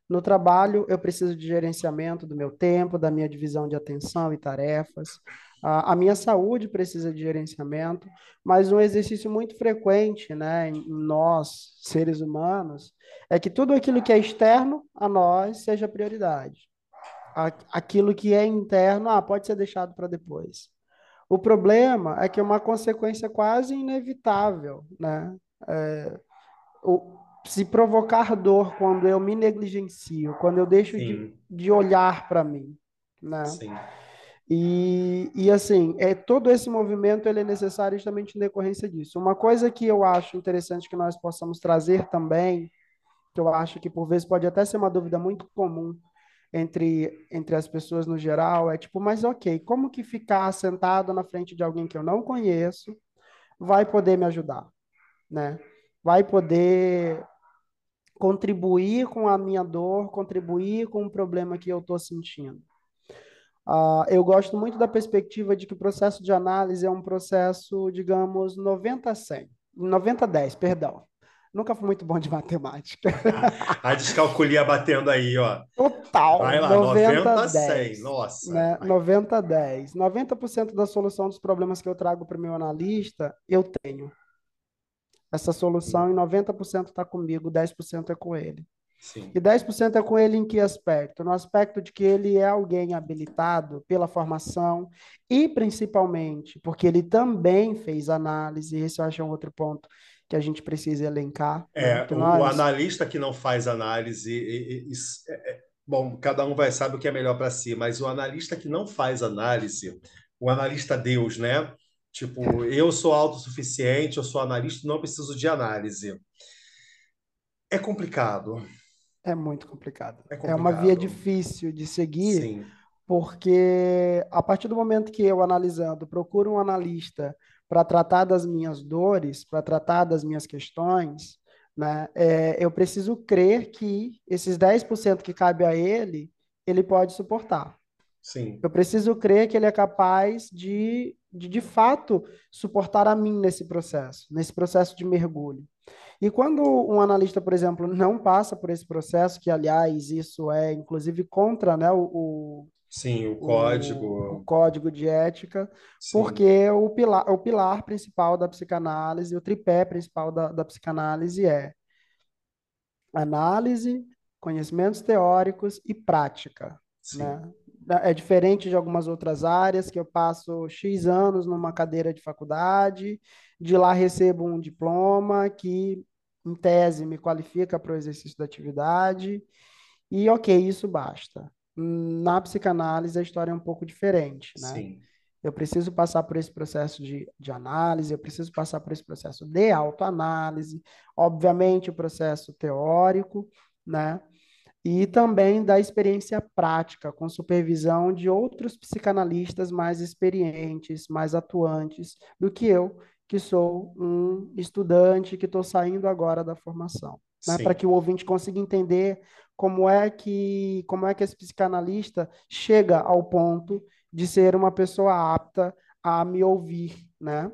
No trabalho, eu preciso de gerenciamento do meu tempo, da minha divisão de atenção e tarefas. A, minha saúde precisa de gerenciamento, mas um exercício muito frequente, né, em nós, seres humanos, é que tudo aquilo que é externo a nós seja prioridade. Aquilo que é interno, ah, pode ser deixado para depois. O problema é que é uma consequência quase inevitável, né? É, o, se provocar dor quando eu me negligencio, quando eu deixo de, de olhar para mim, né? Sim. E, e assim, é, todo esse movimento ele é necessário justamente em decorrência disso. Uma coisa que eu acho interessante que nós possamos trazer também, que eu acho que por vezes pode até ser uma dúvida muito comum entre, entre as pessoas no geral, é tipo, mas ok, como que ficar sentado na frente de alguém que eu não conheço vai poder me ajudar? Né? Vai poder contribuir com a minha dor, contribuir com o problema que eu estou sentindo. Uh, eu gosto muito da perspectiva de que o processo de análise é um processo, digamos, 90-100. 90-10, perdão. Nunca fui muito bom de matemática. A descalculia batendo aí, ó. Total. Vai lá, 90, 100. Nossa. Né? 90, 10. 90% da solução dos problemas que eu trago para o meu analista, eu tenho. Essa solução, em 90% está comigo, 10% é com ele. Sim. E 10% é com ele em que aspecto? No aspecto de que ele é alguém habilitado pela formação e principalmente porque ele também fez análise, esse eu acho é um outro ponto que a gente precisa elencar. Né? É, nós... o analista que não faz análise, e, e, e, é, é, bom, cada um vai saber o que é melhor para si, mas o analista que não faz análise, o analista Deus, né? Tipo, eu sou autossuficiente, eu sou analista, não preciso de análise. É complicado. É muito complicado. É, complicado. é uma via difícil de seguir, Sim. porque a partir do momento que eu, analisando, procuro um analista para tratar das minhas dores, para tratar das minhas questões, né, é, eu preciso crer que esses 10% que cabe a ele, ele pode suportar. Sim. Eu preciso crer que ele é capaz de de de fato suportar a mim nesse processo, nesse processo de mergulho. E quando um analista, por exemplo, não passa por esse processo, que aliás isso é inclusive contra, né, o, o Sim, o código. O, o código de ética, Sim. porque o pilar, o pilar principal da psicanálise, o tripé principal da, da psicanálise é análise, conhecimentos teóricos e prática, né? É diferente de algumas outras áreas que eu passo X anos numa cadeira de faculdade, de lá recebo um diploma que, em tese, me qualifica para o exercício da atividade, e ok, isso basta. Na psicanálise, a história é um pouco diferente, né? Sim. Eu preciso passar por esse processo de, de análise, eu preciso passar por esse processo de autoanálise, obviamente o processo teórico, né? E também da experiência prática, com supervisão de outros psicanalistas mais experientes, mais atuantes do que eu, que sou um estudante que estou saindo agora da formação. Né? Para que o ouvinte consiga entender como é que como é que esse psicanalista chega ao ponto de ser uma pessoa apta a me ouvir, né?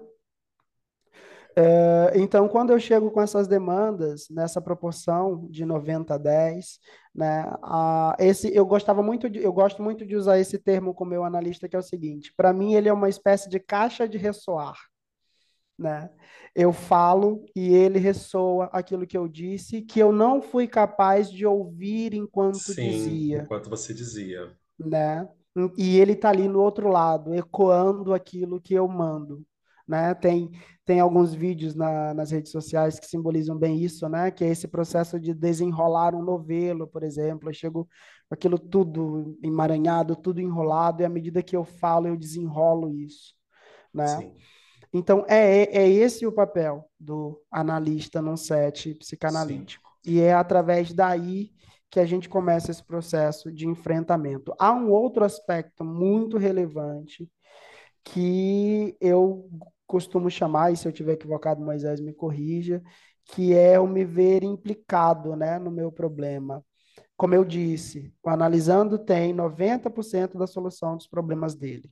É, então, quando eu chego com essas demandas, nessa proporção de 90 a 10, né, a, esse, eu gostava muito de, eu gosto muito de usar esse termo com o meu analista, que é o seguinte, para mim ele é uma espécie de caixa de ressoar, né? Eu falo e ele ressoa aquilo que eu disse, que eu não fui capaz de ouvir enquanto Sim, dizia. enquanto você dizia. Né? E ele está ali no outro lado, ecoando aquilo que eu mando. Né? Tem, tem alguns vídeos na, nas redes sociais que simbolizam bem isso, né? Que é esse processo de desenrolar um novelo, por exemplo. Eu chego com aquilo tudo emaranhado, tudo enrolado, e à medida que eu falo, eu desenrolo isso, né? Sim. Então, é, é esse o papel do analista num set psicanalítico. Sim. E é através daí que a gente começa esse processo de enfrentamento. Há um outro aspecto muito relevante que eu costumo chamar, e se eu tiver equivocado, Moisés me corrija, que é o me ver implicado né, no meu problema. Como eu disse, o analisando tem 90% da solução dos problemas dele.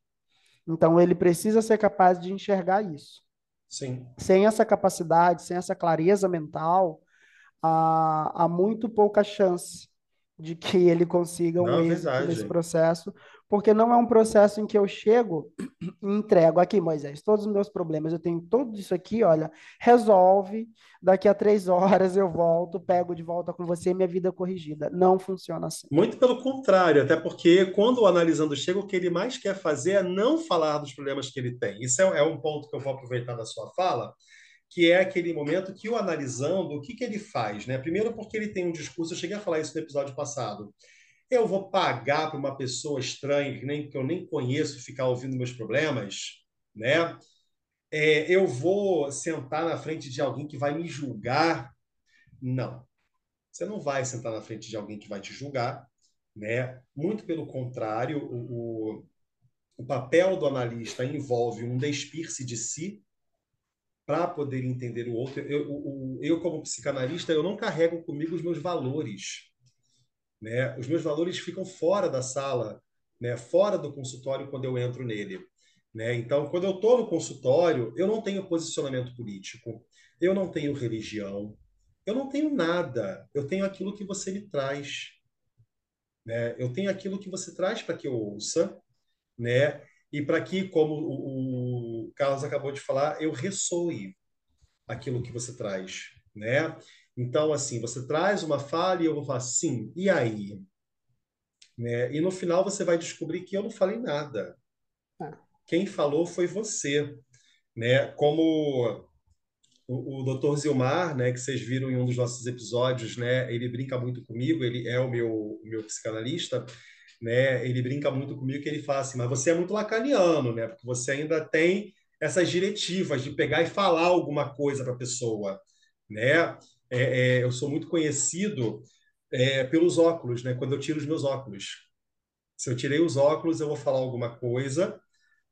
Então, ele precisa ser capaz de enxergar isso. Sim. Sem essa capacidade, sem essa clareza mental, há, há muito pouca chance de que ele consiga um não, é êxito verdade. nesse processo, porque não é um processo em que eu chego e entrego aqui, Moisés, todos os meus problemas, eu tenho tudo isso aqui, olha, resolve, daqui a três horas eu volto, pego de volta com você minha vida corrigida. Não funciona assim. Muito pelo contrário, até porque quando o analisando chega, o que ele mais quer fazer é não falar dos problemas que ele tem. Isso é, é um ponto que eu vou aproveitar da sua fala, que é aquele momento que o analisando, o que, que ele faz? Né? Primeiro, porque ele tem um discurso, eu cheguei a falar isso no episódio passado. Eu vou pagar para uma pessoa estranha, que, nem, que eu nem conheço, ficar ouvindo meus problemas, né? É, eu vou sentar na frente de alguém que vai me julgar. Não. Você não vai sentar na frente de alguém que vai te julgar, né? Muito pelo contrário, o, o, o papel do analista envolve um despir-se de si, para poder entender o outro. Eu, eu, eu, como psicanalista, eu não carrego comigo os meus valores. Né? Os meus valores ficam fora da sala, né? fora do consultório quando eu entro nele. Né? Então, quando eu estou no consultório, eu não tenho posicionamento político, eu não tenho religião, eu não tenho nada. Eu tenho aquilo que você me traz. Né? Eu tenho aquilo que você traz para que eu ouça, né? e para que, como o, Carlos acabou de falar, eu ressoe aquilo que você traz, né? Então, assim, você traz uma fala e eu vou falar, sim, e aí? Né? E no final você vai descobrir que eu não falei nada. Ah. Quem falou foi você, né? Como o, o Dr. Zilmar, né, que vocês viram em um dos nossos episódios, né, ele brinca muito comigo, ele é o meu, o meu psicanalista, né? Ele brinca muito comigo que ele fala assim, mas você é muito lacaniano, né? Porque você ainda tem essas diretivas de pegar e falar alguma coisa para a pessoa, né? É, é, eu sou muito conhecido é, pelos óculos, né? Quando eu tiro os meus óculos, se eu tirei os óculos, eu vou falar alguma coisa,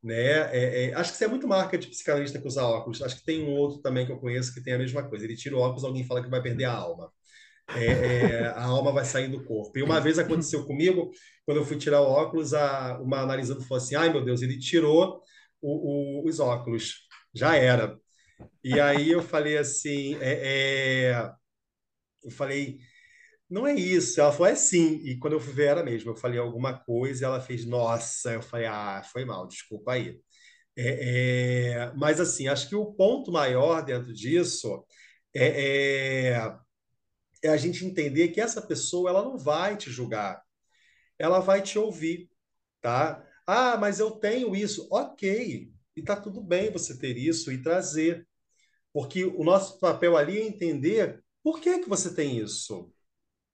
né? É, é, acho que isso é muito marca de psicanalista que usa óculos. Acho que tem um outro também que eu conheço que tem a mesma coisa. Ele tira o óculos, alguém fala que vai perder a alma é, a alma vai sair do corpo. E uma vez aconteceu comigo, quando eu fui tirar o óculos, a, uma analisando falou assim: ai meu Deus, ele tirou o, o, os óculos, já era. E aí eu falei assim: é, é, eu falei, não é isso. Ela falou, é sim. E quando eu fui ver, era mesmo. Eu falei alguma coisa e ela fez, nossa. Eu falei, ah, foi mal, desculpa aí. É, é, mas, assim, acho que o ponto maior dentro disso é, é é a gente entender que essa pessoa ela não vai te julgar, ela vai te ouvir, tá? Ah, mas eu tenho isso. Ok, e tá tudo bem você ter isso e trazer. Porque o nosso papel ali é entender por que, que você tem isso.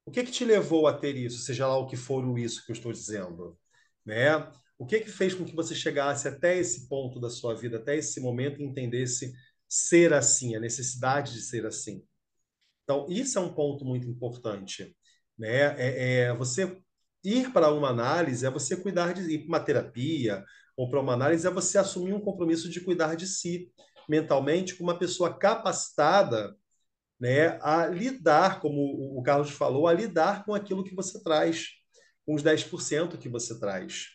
O que, que te levou a ter isso, seja lá o que for o isso que eu estou dizendo. Né? O que, que fez com que você chegasse até esse ponto da sua vida, até esse momento, e entendesse ser assim, a necessidade de ser assim. Então, isso é um ponto muito importante. Né? É, é você ir para uma análise é você cuidar de ir para uma terapia ou para uma análise é você assumir um compromisso de cuidar de si mentalmente com uma pessoa capacitada né, a lidar, como o Carlos falou, a lidar com aquilo que você traz, com os 10% que você traz.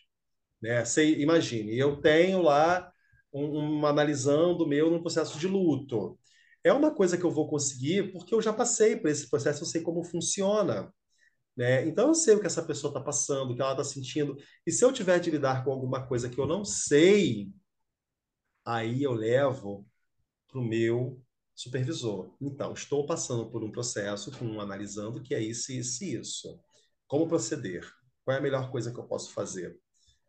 Né? Você, imagine, eu tenho lá um, um analisando meu no processo de luto. É uma coisa que eu vou conseguir porque eu já passei por esse processo, eu sei como funciona. Né? Então eu sei o que essa pessoa está passando, o que ela está sentindo. E se eu tiver de lidar com alguma coisa que eu não sei, aí eu levo para o meu supervisor. Então, estou passando por um processo, com analisando que é isso, isso e isso. Como proceder? Qual é a melhor coisa que eu posso fazer?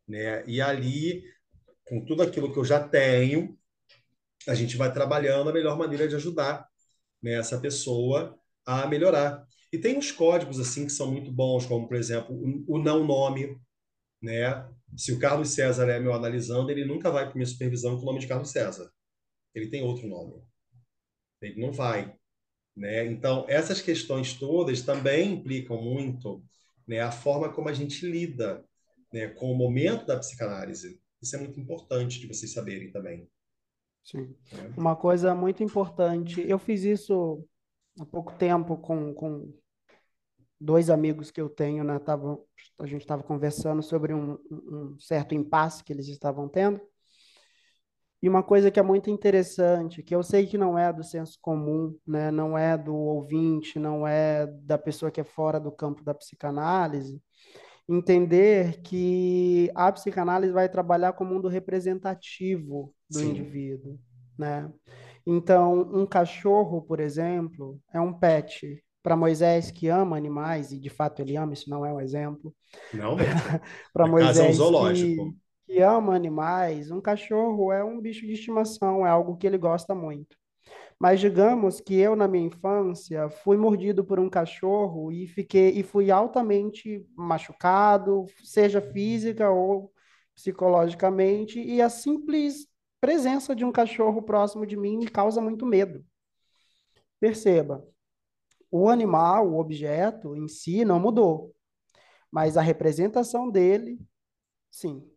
Né? E ali, com tudo aquilo que eu já tenho, a gente vai trabalhando a melhor maneira de ajudar né, essa pessoa a melhorar. E tem uns códigos assim que são muito bons, como por exemplo o não nome, né? Se o Carlos César é meu analisando, ele nunca vai para minha supervisão com o nome de Carlos César. Ele tem outro nome. Ele não vai, né? Então essas questões todas também implicam muito, né? A forma como a gente lida, né? Com o momento da psicanálise. Isso é muito importante de vocês saberem também. Sim. É. Uma coisa muito importante, eu fiz isso há pouco tempo com, com dois amigos que eu tenho, né, tavam, a gente estava conversando sobre um, um, certo impasse que eles estavam tendo. E uma coisa que é muito interessante, que eu sei que não é do senso comum, né, não é do ouvinte, não é da pessoa que é fora do campo da psicanálise, entender que a psicanálise vai trabalhar com o mundo representativo do Sim. indivíduo, né? Então, um cachorro, por exemplo, é um pet, para Moisés que ama animais, e de fato ele ama, isso não é um exemplo. Não, para Moisés é um zoológico. Que, que ama animais, um cachorro é um bicho de estimação, é algo que ele gosta muito. Mas digamos que eu na minha infância fui mordido por um cachorro e fiquei e fui altamente machucado, seja física ou psicologicamente, e a simples presença de um cachorro próximo de mim me causa muito medo. Perceba, o animal, o objeto em si não mudou, mas a representação dele, sim.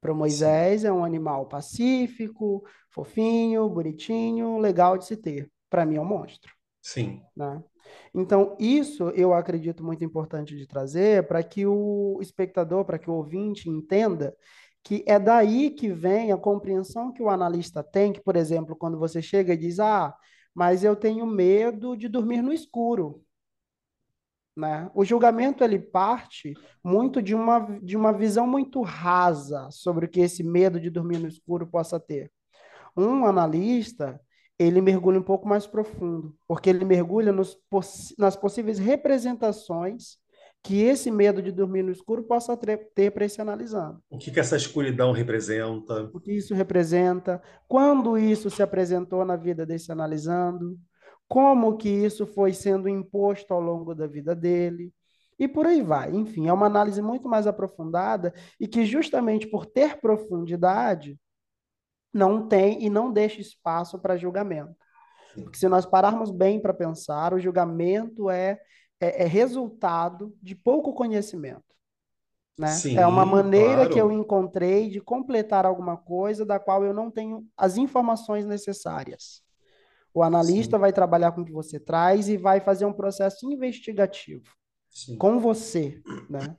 Para Moisés é um animal pacífico, fofinho, bonitinho, legal de se ter. Para mim é um monstro. Sim. Né? Então, isso eu acredito muito importante de trazer para que o espectador, para que o ouvinte entenda que é daí que vem a compreensão que o analista tem, que, por exemplo, quando você chega e diz, ah, mas eu tenho medo de dormir no escuro. Né? O julgamento ele parte muito de uma, de uma visão muito rasa sobre o que esse medo de dormir no escuro possa ter. Um analista ele mergulha um pouco mais profundo, porque ele mergulha nos, nas possíveis representações que esse medo de dormir no escuro possa ter para esse analisando. O que, que essa escuridão representa? O que isso representa? Quando isso se apresentou na vida desse analisando? Como que isso foi sendo imposto ao longo da vida dele? E por aí vai. Enfim, é uma análise muito mais aprofundada e que justamente por ter profundidade não tem e não deixa espaço para julgamento. Porque se nós pararmos bem para pensar, o julgamento é é, é resultado de pouco conhecimento. Né? Sim, é uma maneira claro. que eu encontrei de completar alguma coisa da qual eu não tenho as informações necessárias. O analista Sim. vai trabalhar com o que você traz e vai fazer um processo investigativo Sim. com você, né?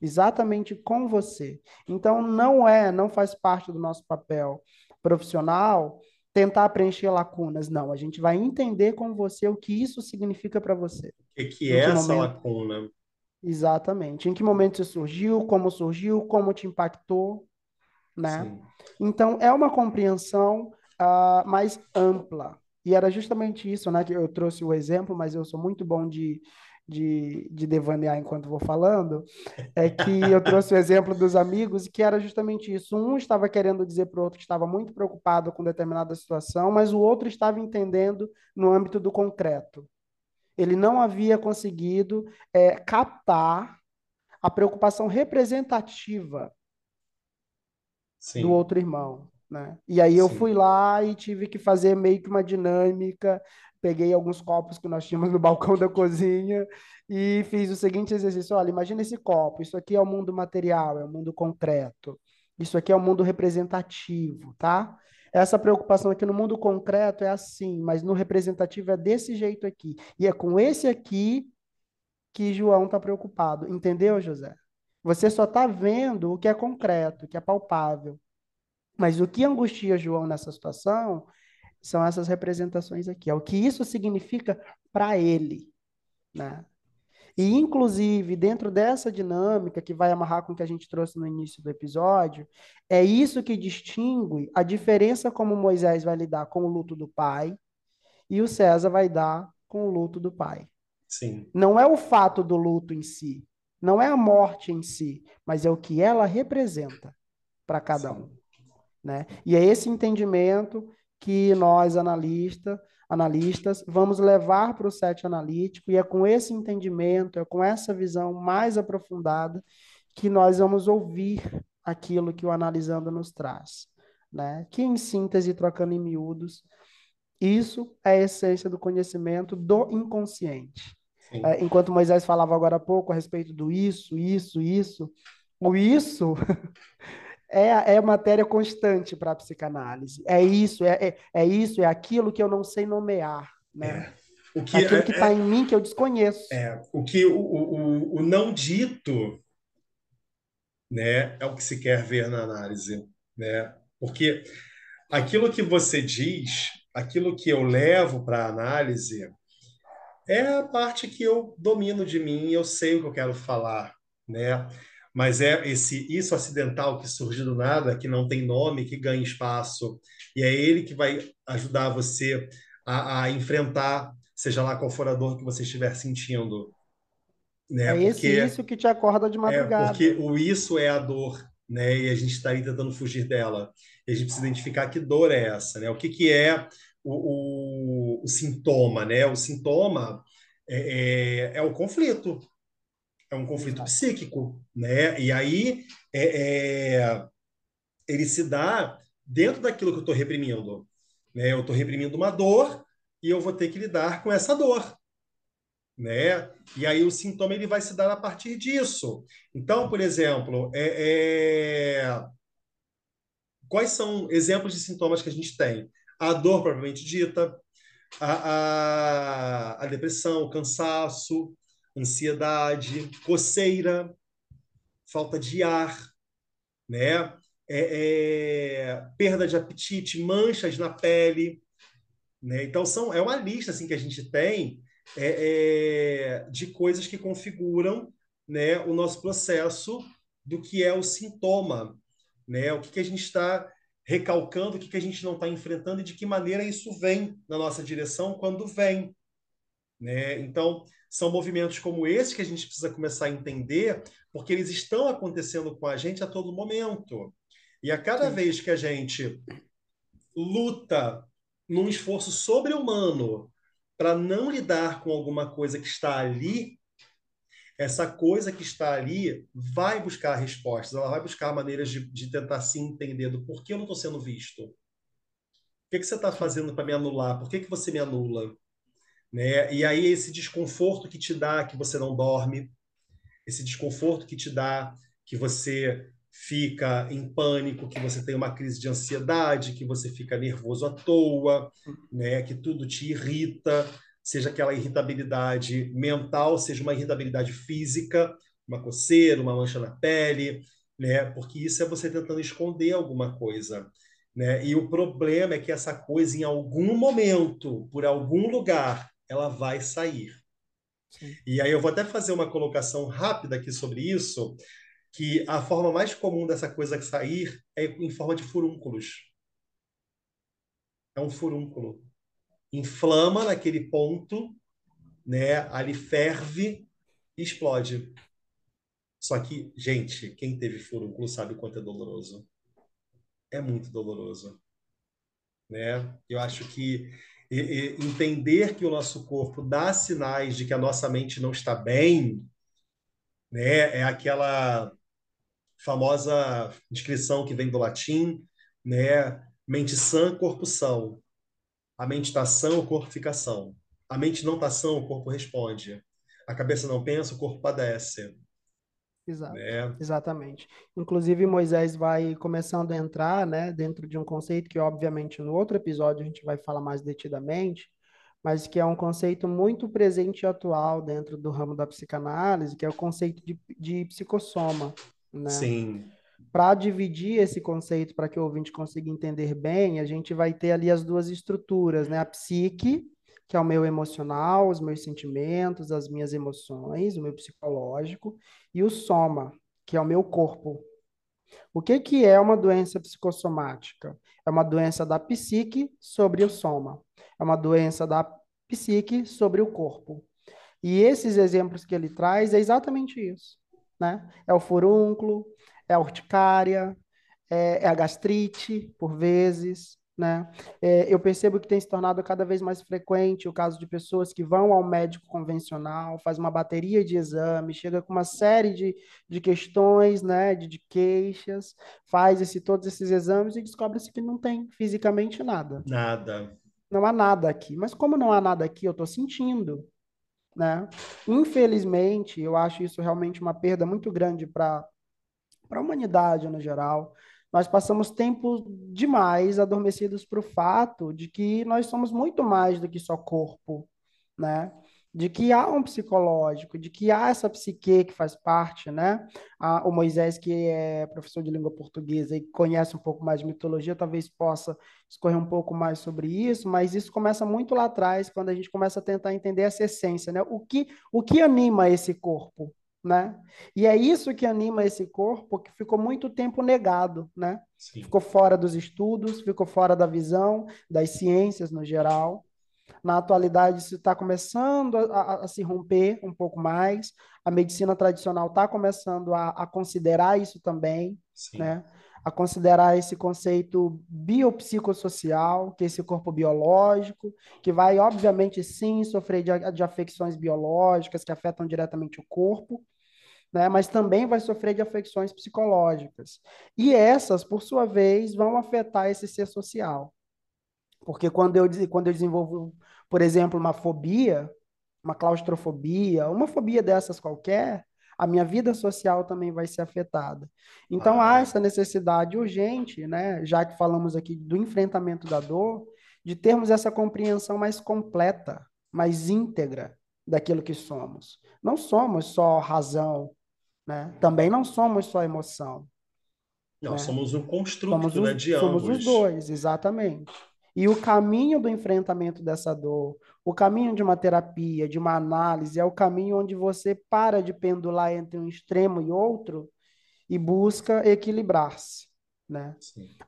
Exatamente com você. Então não é, não faz parte do nosso papel profissional tentar preencher lacunas. Não, a gente vai entender com você o que isso significa para você. Que, que é essa momento... lacuna? Exatamente. Em que momento isso surgiu, como surgiu, como te impactou, né? Sim. Então, é uma compreensão uh, mais ampla, E era justamente isso, né? Que eu trouxe o exemplo, mas eu sou muito bom de, de, de devanear enquanto vou falando. É que eu trouxe o exemplo dos amigos, que era justamente isso. Um estava querendo dizer para o outro que estava muito preocupado com determinada situação, mas o outro estava entendendo no âmbito do concreto. Ele não havia conseguido é, captar a preocupação representativa Sim. do outro irmão. Né? E aí eu Sim. fui lá e tive que fazer meio que uma dinâmica, peguei alguns copos que nós tínhamos no balcão da cozinha e fiz o seguinte exercício: olha, imagina esse copo, isso aqui é o mundo material, é o mundo concreto. Isso aqui é o mundo representativo, tá? Essa preocupação aqui no mundo concreto é assim, mas no representativo é desse jeito aqui. E é com esse aqui que João está preocupado. Entendeu, José? Você só está vendo o que é concreto, o que é palpável. Mas o que angustia João nessa situação são essas representações aqui. É o que isso significa para ele. Né? E, inclusive, dentro dessa dinâmica que vai amarrar com o que a gente trouxe no início do episódio, é isso que distingue a diferença como Moisés vai lidar com o luto do pai e o César vai dar com o luto do pai. Sim. Não é o fato do luto em si, não é a morte em si, mas é o que ela representa para cada Sim. um. Né? E é esse entendimento que nós, analistas, analistas, vamos levar para o set analítico, e é com esse entendimento, é com essa visão mais aprofundada que nós vamos ouvir aquilo que o analisando nos traz. Né? Que, em síntese, trocando em miúdos, isso é a essência do conhecimento do inconsciente. É, enquanto Moisés falava agora há pouco a respeito do isso, isso, isso, o isso é, é matéria constante para a psicanálise. É isso, é, é, é, isso, é aquilo que eu não sei nomear, né? É. O que aquilo que está é, em mim que eu desconheço. É, o que o, o, o não dito né, é o que se quer ver na análise, né? Porque aquilo que você diz, aquilo que eu levo para a análise, é a parte que eu domino de mim, eu sei o que eu quero falar, né? Mas é esse isso acidental que surge do nada, que não tem nome, que ganha espaço, e é ele que vai ajudar você a, a enfrentar, seja lá qual for a dor que você estiver sentindo. Né? É esse porque, isso que te acorda de é, madrugada. É porque o isso é a dor, né? E a gente está aí tentando fugir dela. E a gente precisa identificar que dor é essa, né? O que, que é o, o, o sintoma, né? O sintoma é, é, é o conflito, é um conflito psíquico, né? E aí é, é, ele se dá dentro daquilo que eu estou reprimindo. Né? Eu estou reprimindo uma dor e eu vou ter que lidar com essa dor. Né? E aí o sintoma ele vai se dar a partir disso. Então, por exemplo, é, é... quais são exemplos de sintomas que a gente tem? A dor propriamente dita, a, a, a depressão, o cansaço, ansiedade, coceira, falta de ar, né? É, é, perda de apetite, manchas na pele, né? Então são é uma lista assim que a gente tem é, é, de coisas que configuram, né, o nosso processo do que é o sintoma, né? O que, que a gente está recalcando, o que, que a gente não está enfrentando e de que maneira isso vem na nossa direção quando vem, né? Então são movimentos como esse que a gente precisa começar a entender, porque eles estão acontecendo com a gente a todo momento. E a cada Sim. vez que a gente luta num esforço sobre-humano para não lidar com alguma coisa que está ali, essa coisa que está ali vai buscar respostas, ela vai buscar maneiras de, de tentar se entender do porquê eu não estou sendo visto. O que, que você está fazendo para me anular? Por que, que você me anula? Né? E aí esse desconforto que te dá que você não dorme, esse desconforto que te dá que você fica em pânico, que você tem uma crise de ansiedade, que você fica nervoso à toa, né? que tudo te irrita, seja aquela irritabilidade mental, seja uma irritabilidade física, uma coceira, uma mancha na pele, né? porque isso é você tentando esconder alguma coisa. Né? E o problema é que essa coisa, em algum momento, por algum lugar, ela vai sair. Sim. E aí eu vou até fazer uma colocação rápida aqui sobre isso, que a forma mais comum dessa coisa sair é em forma de furúnculos. É um furúnculo. inflama naquele ponto, né? Ali ferve e explode. Só que, gente, quem teve furúnculo sabe o quanto é doloroso. É muito doloroso. Né? Eu acho que e, e, entender que o nosso corpo dá sinais de que a nossa mente não está bem, né? É aquela famosa descrição que vem do latim, né? Mente sã, corpo são. A mente está sã, o corpo fica são. A mente não está sã, o corpo responde. A cabeça não pensa, o corpo padece. Exato, né? Exatamente. Inclusive, Moisés vai começando a entrar né, dentro de um conceito que, obviamente, no outro episódio a gente vai falar mais detidamente, mas que é um conceito muito presente e atual dentro do ramo da psicanálise, que é o conceito de, de psicossoma. Né? Sim. Para dividir esse conceito, para que o ouvinte consiga entender bem, a gente vai ter ali as duas estruturas, né? A psique, que é o meu emocional, os meus sentimentos, as minhas emoções, o meu psicológico, e o soma, que é o meu corpo. O que, que é uma doença psicossomática? É uma doença da psique sobre o soma. É uma doença da psique sobre o corpo. E esses exemplos que ele traz é exatamente isso. Né? É o furúnculo, é a urticária, é, é a gastrite, por vezes, né? É, eu percebo que tem se tornado cada vez mais frequente o caso de pessoas que vão ao médico convencional, faz uma bateria de exames, chega com uma série de, de questões, né, de, de queixas, faz esse, todos esses exames e descobre-se que não tem fisicamente nada. Nada. Não há nada aqui. Mas como não há nada aqui, eu estou sentindo. Né? Infelizmente, eu acho isso realmente uma perda muito grande para a humanidade no geral nós passamos tempo demais adormecidos para o fato de que nós somos muito mais do que só corpo, né? De que há um psicológico, de que há essa psique que faz parte, né? o Moisés, que é professor de língua portuguesa e conhece um pouco mais de mitologia, talvez possa escorrer um pouco mais sobre isso, mas isso começa muito lá atrás, quando a gente começa a tentar entender essa essência, né? O que, o que anima esse corpo, né? E é isso que anima esse corpo que ficou muito tempo negado, né? Sim. Ficou fora dos estudos, ficou fora da visão, das ciências no geral. Na atualidade, isso está começando a, a, a, se romper um pouco mais. A medicina tradicional está começando a, a, considerar isso também, Sim. né? A considerar esse conceito biopsicossocial, que é esse corpo biológico, que vai, obviamente, sim, sofrer de, de afecções biológicas que afetam diretamente o corpo, né? mas também vai sofrer de afecções psicológicas. E essas, por sua vez, vão afetar esse ser social. Porque quando eu, quando eu desenvolvo, por exemplo, uma fobia, uma claustrofobia, uma fobia dessas qualquer, a minha vida social também vai ser afetada. Então ah. há essa necessidade urgente, né, já que falamos aqui do enfrentamento da dor, de termos essa compreensão mais completa, mais íntegra daquilo que somos. Não somos só razão, né? Também não somos só emoção. Não, né? somos um construto somos né, de somos ambos. Somos os dois, exatamente. E o caminho do enfrentamento dessa dor, o caminho de uma terapia, de uma análise, é o caminho onde você para de pendular entre um extremo e outro e busca equilibrar-se. Né?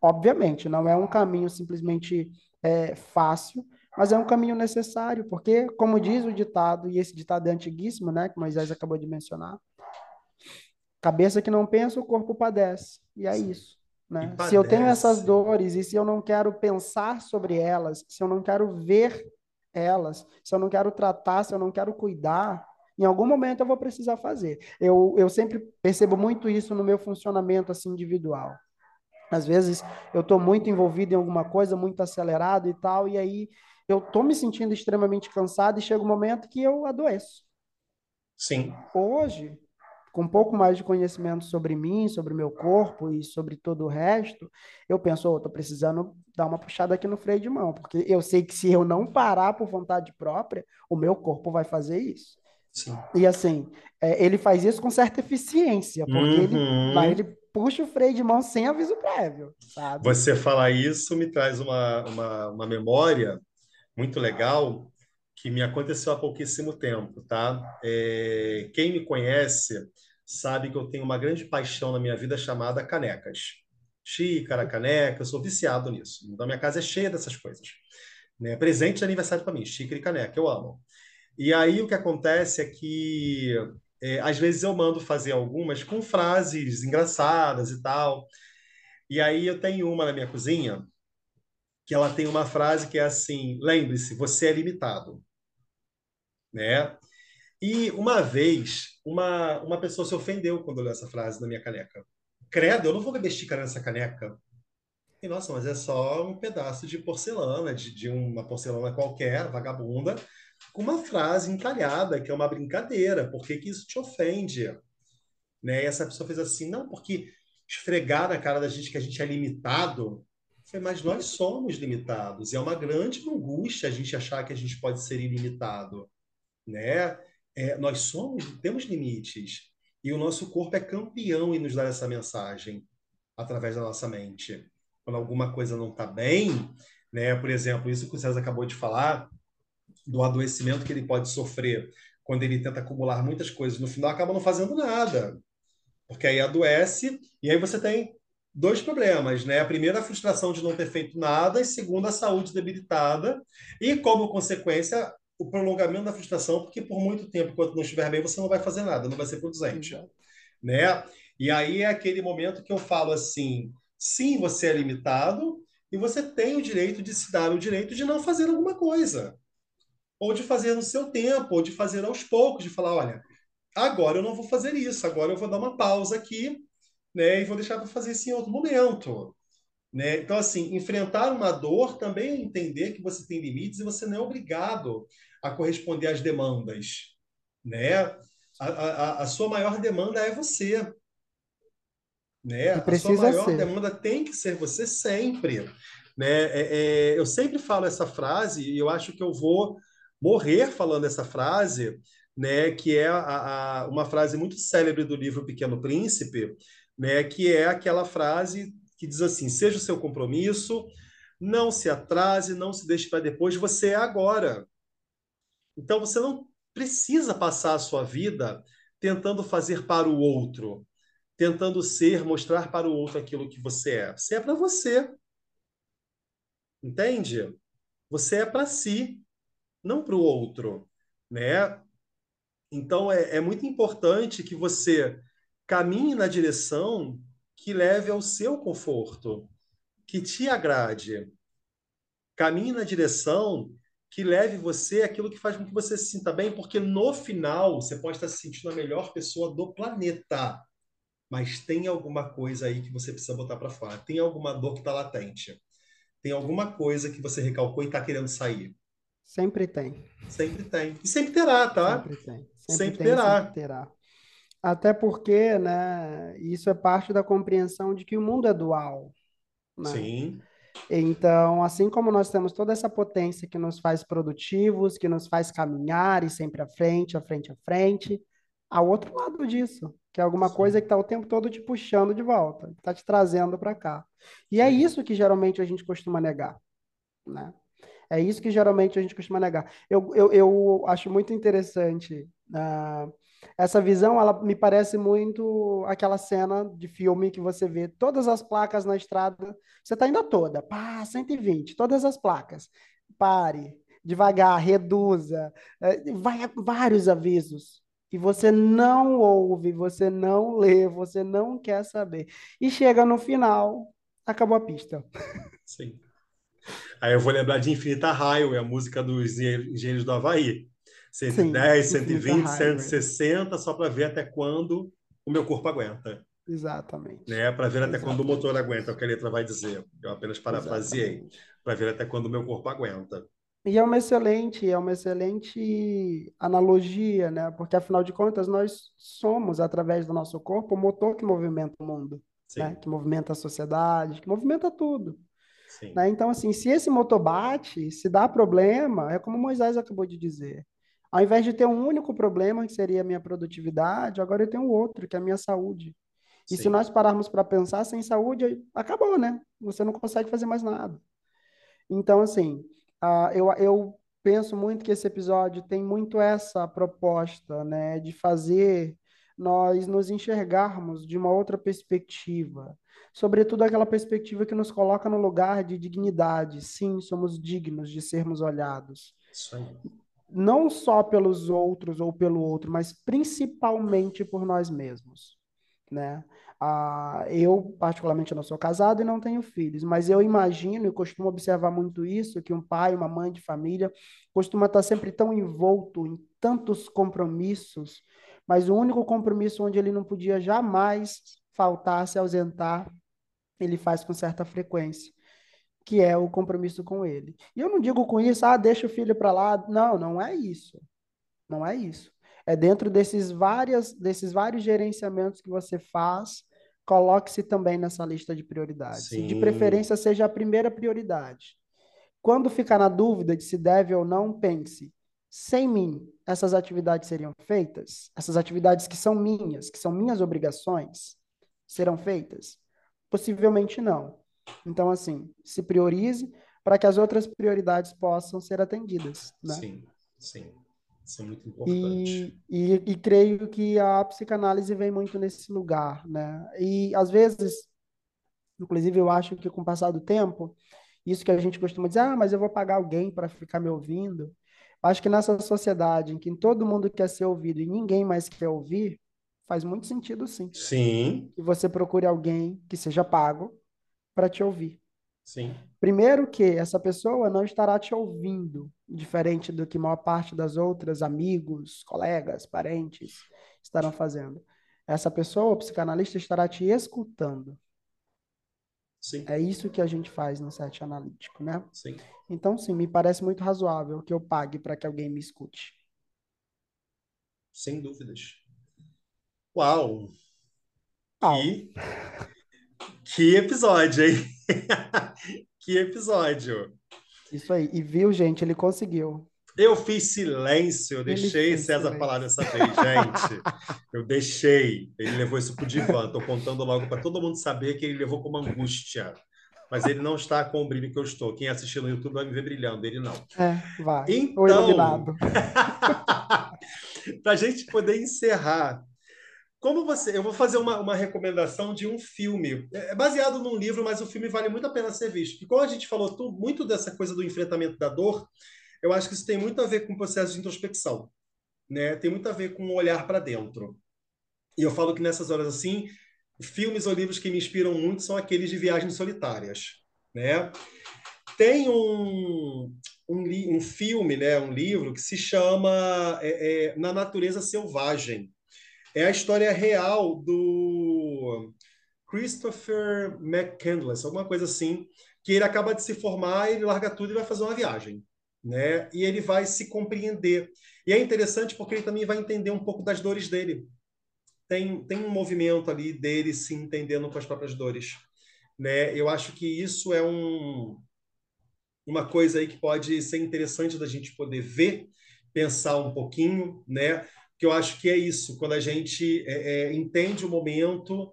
Obviamente, não é um caminho simplesmente é, fácil, mas é um caminho necessário, porque, como diz o ditado, e esse ditado é antiguíssimo, né, que Moisés acabou de mencionar, Cabeça que não pensa, o corpo padece. E é Sim. isso. Né? Se eu tenho essas dores e se eu não quero pensar sobre elas, se eu não quero ver elas, se eu não quero tratar, se eu não quero cuidar, em algum momento eu vou precisar fazer. Eu, eu sempre percebo muito isso no meu funcionamento assim individual. Às vezes eu estou muito envolvido em alguma coisa, muito acelerado e tal, e aí eu estou me sentindo extremamente cansado e chega um momento que eu adoeço. Sim. Hoje, com um pouco mais de conhecimento sobre mim, sobre o meu corpo e sobre todo o resto, eu penso, oh, estou precisando dar uma puxada aqui no freio de mão, porque eu sei que se eu não parar por vontade própria, o meu corpo vai fazer isso. Sim. E assim, é, ele faz isso com certa eficiência, porque uhum. ele, ele puxa o freio de mão sem aviso prévio, sabe? Você falar isso me traz uma, uma, uma memória muito legal que me aconteceu há pouquíssimo tempo, tá? É, quem me conhece sabe que eu tenho uma grande paixão na minha vida chamada canecas. Xícara, caneca, eu sou viciado nisso. Então, minha casa é cheia dessas coisas. Né? Presente de aniversário para mim, xícara e caneca, eu amo. E aí o que acontece é que é, às vezes eu mando fazer algumas com frases engraçadas e tal. E aí eu tenho uma na minha cozinha que ela tem uma frase que é assim: lembre-se, você é limitado. Né? E uma vez, uma, uma pessoa se ofendeu quando leu essa frase na minha caneca. Credo, eu não vou beber xícara nessa caneca. E, nossa, mas é só um pedaço de porcelana, de, de uma porcelana qualquer, vagabunda, com uma frase encalhada, que é uma brincadeira. Por que, que isso te ofende? Né? E essa pessoa fez assim, não, porque esfregar na cara da gente que a gente é limitado. Falei, mas nós somos limitados. E é uma grande angústia a gente achar que a gente pode ser ilimitado. Né? É, nós somos, temos limites. E o nosso corpo é campeão em nos dar essa mensagem através da nossa mente. Quando alguma coisa não está bem, né? Por exemplo, isso que o César acabou de falar, do adoecimento que ele pode sofrer quando ele tenta acumular muitas coisas, no final acaba não fazendo nada. Porque aí adoece, e aí você tem dois problemas, né? A primeira, a frustração de não ter feito nada, e segunda, a saúde debilitada, e como consequência, o prolongamento da frustração, porque por muito tempo, enquanto não estiver bem, você não vai fazer nada, não vai ser produzente, né? E aí é aquele momento que eu falo assim, sim, você é limitado, e você tem o direito de se dar o direito de não fazer alguma coisa ou de fazer no seu tempo, ou de fazer aos poucos, de falar, olha, agora eu não vou fazer isso, agora eu vou dar uma pausa aqui, né, e vou deixar para fazer isso em outro momento. Né? Então, assim, enfrentar uma dor também é entender que você tem limites e você não é obrigado a corresponder às demandas. Né? A, a, a sua maior demanda é você. Né? A sua maior ser. demanda tem que ser você sempre. Né? É, é, eu sempre falo essa frase e eu acho que eu vou morrer falando essa frase, né, que é a, uma frase muito célebre do livro Pequeno Príncipe, né, que é aquela frase que diz assim: seja o seu compromisso, não se atrase, não se deixe para depois, você é agora. Então você não precisa passar a sua vida tentando fazer para o outro, tentando ser, mostrar para o outro aquilo que você é. Você é para você. Entende? Você é para si não para o outro, né? Então é, é muito importante que você caminhe na direção que leve ao seu conforto, que te agrade. Caminhe na direção que leve você aquilo que faz com que você se sinta bem, porque no final você pode estar se sentindo a melhor pessoa do planeta, mas tem alguma coisa aí que você precisa botar para fora, tem alguma dor que está latente, tem alguma coisa que você recalcou e está querendo sair. Sempre tem. Sempre tem. E sempre terá, tá? Sempre tem. Sempre, sempre tem, terá. Sempre terá. Até porque, né, isso é parte da compreensão de que o mundo é dual. Né? Sim. Então, assim como nós temos toda essa potência que nos faz produtivos, que nos faz caminhar e sempre à frente, à frente, à frente, há outro lado disso, que é alguma Sim. coisa que está o tempo todo te puxando de volta, está te trazendo para cá. E é isso que geralmente a gente costuma negar, né? É isso que geralmente a gente costuma negar. Eu, eu, eu acho muito interessante uh, essa visão, ela me parece muito aquela cena de filme que você vê todas as placas na estrada, você está indo toda, pá, 120, todas as placas. Pare, devagar, reduza, uh, vai, vários avisos. E você não ouve, você não lê, você não quer saber. E chega no final, acabou a pista. Sim. Aí eu vou lembrar de Infinita Highway, a música dos engenheiros do Havaí. 110, Sim, 120, 160, só para ver até quando o meu corpo aguenta. Exatamente. Né? Para ver até Exatamente. quando o motor aguenta, é o que a letra vai dizer. Eu apenas parafraseei. Para ver até quando o meu corpo aguenta. E é uma excelente, é uma excelente analogia, né? Porque afinal de contas nós somos através do nosso corpo o motor que movimenta o mundo, né? Que movimenta a sociedade, que movimenta tudo. Né? Então, assim, se esse motor bate, se dá problema, é como Moisés acabou de dizer. Ao invés de ter um único problema, que seria a minha produtividade, agora eu tenho outro, que é a minha saúde. E Sim. se nós pararmos para pensar, sem saúde, acabou, né? Você não consegue fazer mais nada. Então, assim, uh, eu, eu penso muito que esse episódio tem muito essa proposta, né? De fazer nós nos enxergarmos de uma outra perspectiva, sobretudo aquela perspectiva que nos coloca no lugar de dignidade. Sim, somos dignos de sermos olhados. Isso aí. Não só pelos outros ou pelo outro, mas principalmente por nós mesmos, né? Ah, eu, particularmente, não sou casado e não tenho filhos, mas eu imagino e costumo observar muito isso, que um pai, uma mãe de família costuma estar sempre tão envolto em tantos compromissos, mas o único compromisso onde ele não podia jamais faltar, se ausentar, ele faz com certa frequência, que é o compromisso com ele. E eu não digo com isso, ah, deixa o filho para lá. Não, não é isso. Não é isso. É dentro desses, várias, desses vários gerenciamentos que você faz, coloque-se também nessa lista de prioridades. Sim. E de preferência, seja a primeira prioridade. Quando ficar na dúvida de se deve ou não, pense: sem mim, essas atividades seriam feitas? Essas atividades que são minhas, que são minhas obrigações, serão feitas? Possivelmente não. Então, assim, se priorize para que as outras prioridades possam ser atendidas. Né? Sim, sim. Isso é muito importante. E, e, e, creio que a psicanálise vem muito nesse lugar, né? E às vezes, inclusive, eu acho que com o passar do tempo, isso que a gente costuma dizer, ah, mas eu vou pagar alguém para ficar me ouvindo. Acho que nessa sociedade em que todo mundo quer ser ouvido e ninguém mais quer ouvir, faz muito sentido sim. Sim. Que você procure alguém que seja pago para te ouvir. Sim. Primeiro que essa pessoa não estará te ouvindo, diferente do que a maior parte das outras amigos, colegas, parentes estarão fazendo. Essa pessoa, o psicanalista, estará te escutando. Sim. É isso que a gente faz no set analítico, né? Sim. Então, sim, me parece muito razoável que eu pague para que alguém me escute. Sem dúvidas. Uau! Uau. Que, que episódio, hein? que episódio. Isso aí. E viu, gente, ele conseguiu. Eu fiz silêncio, eu deixei César silêncio. falar dessa vez, gente. eu deixei. Ele levou isso pro divã. Estou contando logo para todo mundo saber que ele levou como angústia. Mas ele não está com o brilho que eu estou. Quem assistiu no YouTube vai me ver brilhando, ele não. É, vai. Então, para a gente poder encerrar como você. Eu vou fazer uma, uma recomendação de um filme. É, é baseado num livro, mas o filme vale muito a pena ser visto. E como a gente falou tu, muito dessa coisa do enfrentamento da dor, eu acho que isso tem muito a ver com o processo de introspecção. Né? Tem muito a ver com o olhar para dentro. E eu falo que nessas horas assim, filmes ou livros que me inspiram muito são aqueles de viagens solitárias. Né? Tem um, um, um filme, né, um livro que se chama é, é, Na Natureza Selvagem é a história real do Christopher McCandless, alguma coisa assim, que ele acaba de se formar, ele larga tudo e vai fazer uma viagem, né? E ele vai se compreender. E é interessante porque ele também vai entender um pouco das dores dele. Tem, tem um movimento ali dele se entendendo com as próprias dores, né? Eu acho que isso é um uma coisa aí que pode ser interessante da gente poder ver, pensar um pouquinho, né? Que eu acho que é isso, quando a gente é, é, entende o momento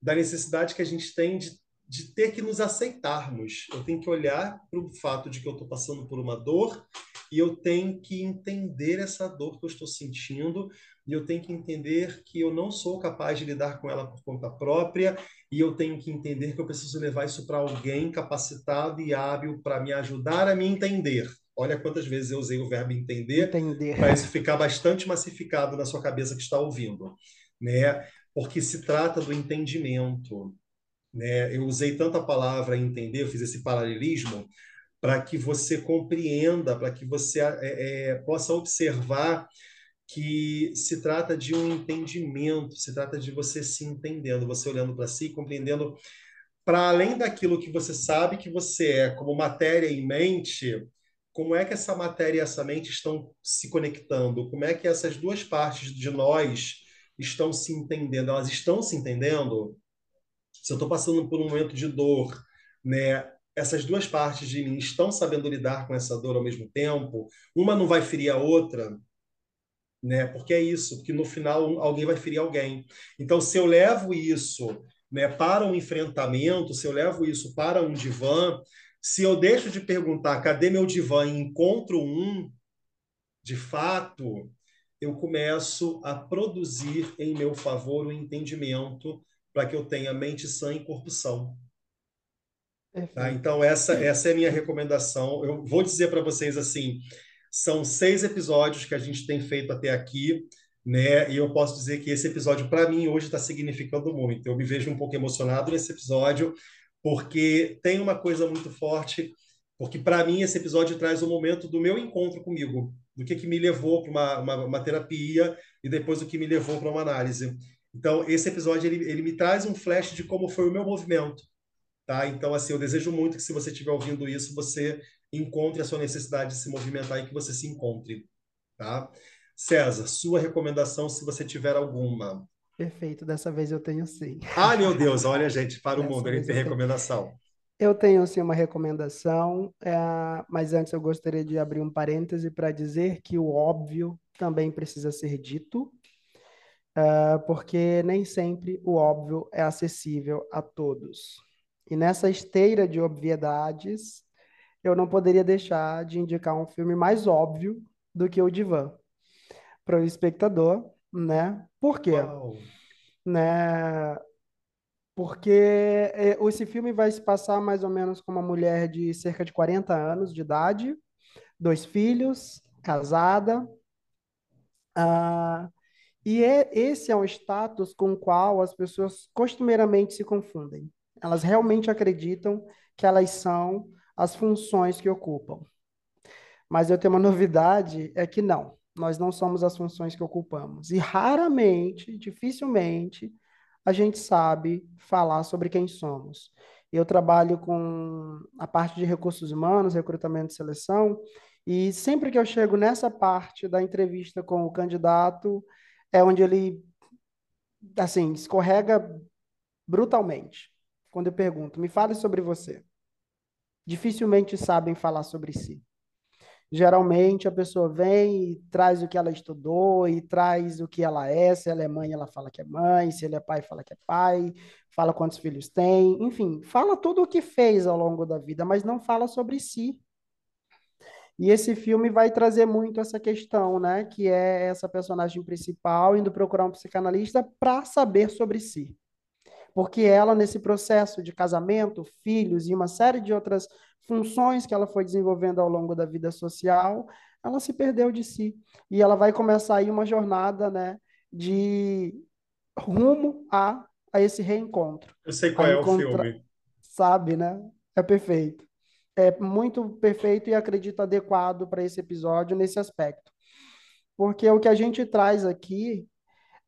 da necessidade que a gente tem de, de ter que nos aceitarmos. Eu tenho que olhar para o fato de que eu estou passando por uma dor e eu tenho que entender essa dor que eu estou sentindo e eu tenho que entender que eu não sou capaz de lidar com ela por conta própria e eu tenho que entender que eu preciso levar isso para alguém capacitado e hábil para me ajudar a me entender. Olha quantas vezes eu usei o verbo entender, entender. para isso ficar bastante massificado na sua cabeça que está ouvindo, né? Porque se trata do entendimento, né? Eu usei tanta palavra entender, eu fiz esse paralelismo para que você compreenda, para que você é, é, possa observar que se trata de um entendimento, se trata de você se entendendo, você olhando para si, compreendendo para além daquilo que você sabe que você é como matéria em mente, como é que essa matéria e essa mente estão se conectando? Como é que essas duas partes de nós estão se entendendo? Elas estão se entendendo? Se eu estou passando por um momento de dor, né? Essas duas partes de mim estão sabendo lidar com essa dor ao mesmo tempo? Uma não vai ferir a outra, né? Porque é isso, porque no final alguém vai ferir alguém. Então, se eu levo isso, né, para um enfrentamento, se eu levo isso para um divã, se eu deixo de perguntar cadê meu divã e encontro um, de fato, eu começo a produzir em meu favor o entendimento para que eu tenha mente sã e corpo são. Tá? Então, essa, essa é a minha recomendação. Eu vou dizer para vocês assim: são seis episódios que a gente tem feito até aqui, né? E eu posso dizer que esse episódio, para mim, hoje está significando muito. Eu me vejo um pouco emocionado nesse episódio, porque tem uma coisa muito forte, porque para mim esse episódio traz o momento do meu encontro comigo, do que, que me levou para uma, uma, uma, terapia e depois o que me levou para uma análise. Então, esse episódio ele, ele me traz um flash de como foi o meu movimento. Tá? Então, assim, eu desejo muito que se você estiver ouvindo isso, você encontre a sua necessidade de se movimentar e que você se encontre. Tá? César, sua recomendação, se você tiver alguma. Perfeito, dessa vez eu tenho sim. Ah, meu Deus, olha, gente, para o mundo, ele tem recomendação. Eu tenho sim uma recomendação, é, mas antes eu gostaria de abrir um parêntese para dizer que o óbvio também precisa ser dito, é, porque nem sempre o óbvio é acessível a todos. E nessa esteira de obviedades, eu não poderia deixar de indicar um filme mais óbvio do que o Divã para o espectador, né? Por quê? Uau. Né? Porque é, esse filme vai se passar mais ou menos com uma mulher de cerca de 40 anos de idade, dois filhos, casada. Ah, e é, esse é um status com o qual as pessoas costumeiramente se confundem. Elas realmente acreditam que elas são as funções que ocupam. Mas eu tenho uma novidade, é que não, nós não somos as funções que ocupamos. E raramente, dificilmente, a gente sabe falar sobre quem somos. Eu trabalho com a parte de recursos humanos, recrutamento e seleção, e sempre que eu chego nessa parte da entrevista com o candidato, é onde ele, assim, escorrega brutalmente quando eu pergunto, me fale sobre você. Dificilmente sabem falar sobre si. Geralmente a pessoa vem e traz o que ela estudou e traz o que ela é. Se ela é mãe, ela fala que é mãe. Se ele é pai, fala que é pai. Fala quantos filhos tem. Enfim, fala tudo o que fez ao longo da vida, mas não fala sobre si. E esse filme vai trazer muito essa questão, né? Que é essa personagem principal indo procurar um psicanalista para saber sobre si porque ela, nesse processo de casamento, filhos e uma série de outras funções que ela foi desenvolvendo ao longo da vida social, ela se perdeu de si. E ela vai começar aí uma jornada né, de rumo a, a esse reencontro. Eu sei qual é o filme. Sabe, né? É perfeito. É muito perfeito e acredito adequado para esse episódio nesse aspecto. Porque o que a gente traz aqui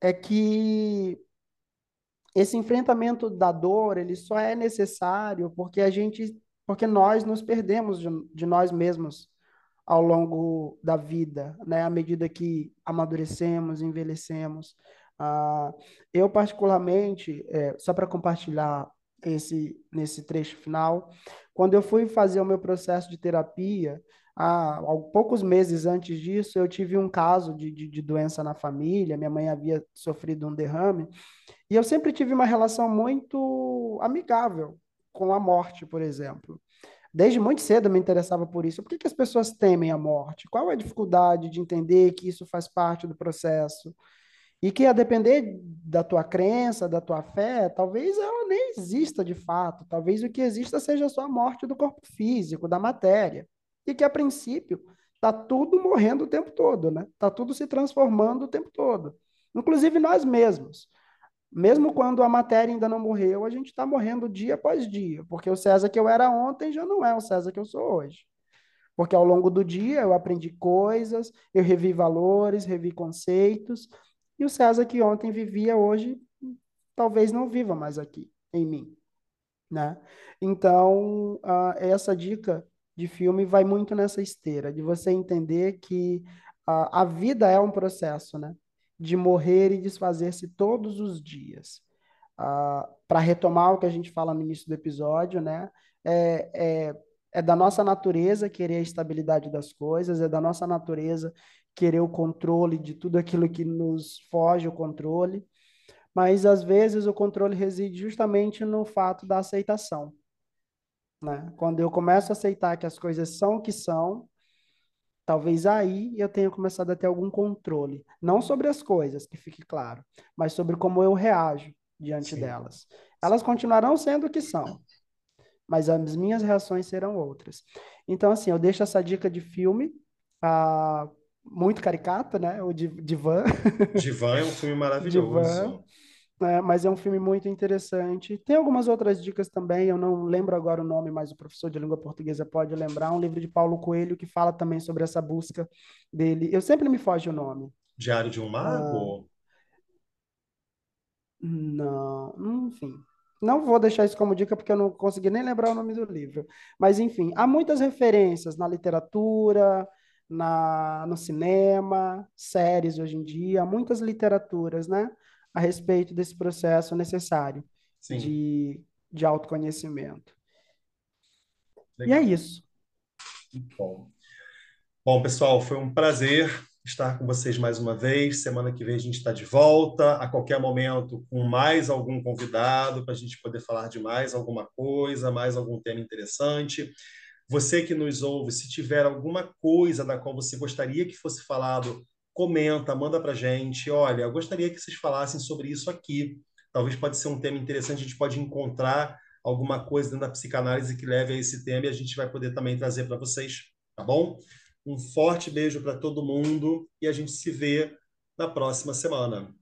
é que esse enfrentamento da dor, ele só é necessário porque a gente, porque nós nos perdemos de, de nós mesmos ao longo da vida, né? À medida que amadurecemos, envelhecemos. Ah, eu particularmente, é, só para compartilhar esse nesse trecho final, quando eu fui fazer o meu processo de terapia, há, poucos meses antes disso, eu tive um caso de, de, de doença na família. Minha mãe havia sofrido um derrame e eu sempre tive uma relação muito amigável com a morte, por exemplo. Desde muito cedo eu me interessava por isso. Por que, que as pessoas temem a morte? Qual é a dificuldade de entender que isso faz parte do processo? E que a depender da tua crença, da tua fé, talvez ela nem exista de fato. Talvez o que exista seja só a morte do corpo físico, da matéria. E que a princípio está tudo morrendo o tempo todo, né? Está tudo se transformando o tempo todo. Inclusive nós mesmos. Mesmo quando a matéria ainda não morreu, a gente está morrendo dia após dia, porque o César que eu era ontem já não é o César que eu sou hoje. Porque ao longo do dia eu aprendi coisas, eu revi valores, revi conceitos, e o César que ontem vivia hoje talvez não viva mais aqui em mim, né? Então, uh, essa dica de filme vai muito nessa esteira, de você entender que uh, a vida é um processo, né? de morrer e desfazer-se todos os dias. Ah, Para retomar o que a gente fala no início do episódio, né? É, é, é da nossa natureza querer a estabilidade das coisas, é da nossa natureza querer o controle de tudo aquilo que nos foge o controle, mas às vezes o controle reside justamente no fato da aceitação. Né? Quando eu começo a aceitar que as coisas são o que são, Talvez aí eu tenha começado a ter algum controle, não sobre as coisas, que fique claro, mas sobre como eu reajo diante Sim. delas. Elas continuarão sendo o que são, mas as minhas reações serão outras. Então, assim, eu deixo essa dica de filme, ah, muito caricata, né? O Divan. Divan é um filme maravilhoso. Divan, né? mas é um filme muito interessante. Tem algumas outras dicas também, eu não lembro agora o nome, mas o professor de língua portuguesa pode lembrar. Um livro de Paulo Coelho que fala também sobre essa busca dele. Eu sempre me foge o nome. Diário de um Mago? Ah, não, enfim. Não vou deixar isso como dica porque eu não consegui nem lembrar o nome do livro. Mas, enfim, há muitas referências na literatura, na, no cinema, séries hoje em dia, muitas literaturas, né? A respeito desse processo necessário de, de autoconhecimento. Legal. E é isso. Bom. Bom, pessoal, foi um prazer estar com vocês mais uma vez. Semana que vem a gente está de volta, a qualquer momento, com mais algum convidado, para a gente poder falar de mais alguma coisa, mais algum tema interessante. Você que nos ouve, se tiver alguma coisa da qual você gostaria que fosse falado, comenta, manda para gente. Olha, eu gostaria que vocês falassem sobre isso aqui. Talvez pode ser um tema interessante, a gente pode encontrar alguma coisa dentro da psicanálise que leve a esse tema e a gente vai poder também trazer para vocês, tá bom? Um forte beijo para todo mundo e a gente se vê na próxima semana.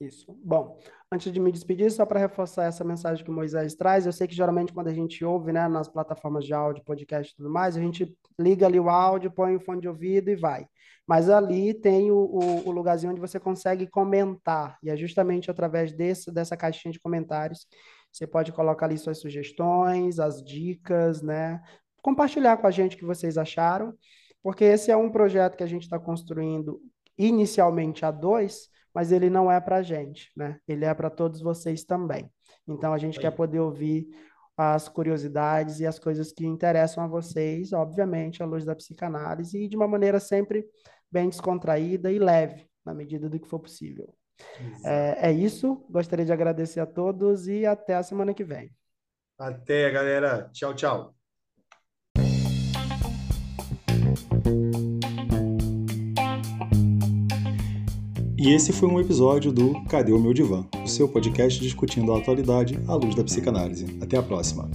Isso. Bom, antes de me despedir, só para reforçar essa mensagem que o Moisés traz, eu sei que geralmente quando a gente ouve, né, nas plataformas de áudio, podcast e tudo mais, a gente liga ali o áudio, põe o fone de ouvido e vai. Mas ali tem o, o, o lugarzinho onde você consegue comentar, e é justamente através desse, dessa caixinha de comentários você pode colocar ali suas sugestões, as dicas, né? Compartilhar com a gente o que vocês acharam porque esse é um projeto que a gente está construindo inicialmente a dois, mas ele não é para a gente, né? Ele é para todos vocês também. Então a gente Aí. quer poder ouvir as curiosidades e as coisas que interessam a vocês, obviamente, à luz da psicanálise, e de uma maneira sempre bem descontraída e leve, na medida do que for possível. É, é, isso. Gostaria de agradecer a todos e até a semana que vem. Até, galera. Tchau, tchau. E esse foi um episódio do Cadê o meu divã? O seu podcast discutindo a atualidade à luz da psicanálise. Até a próxima.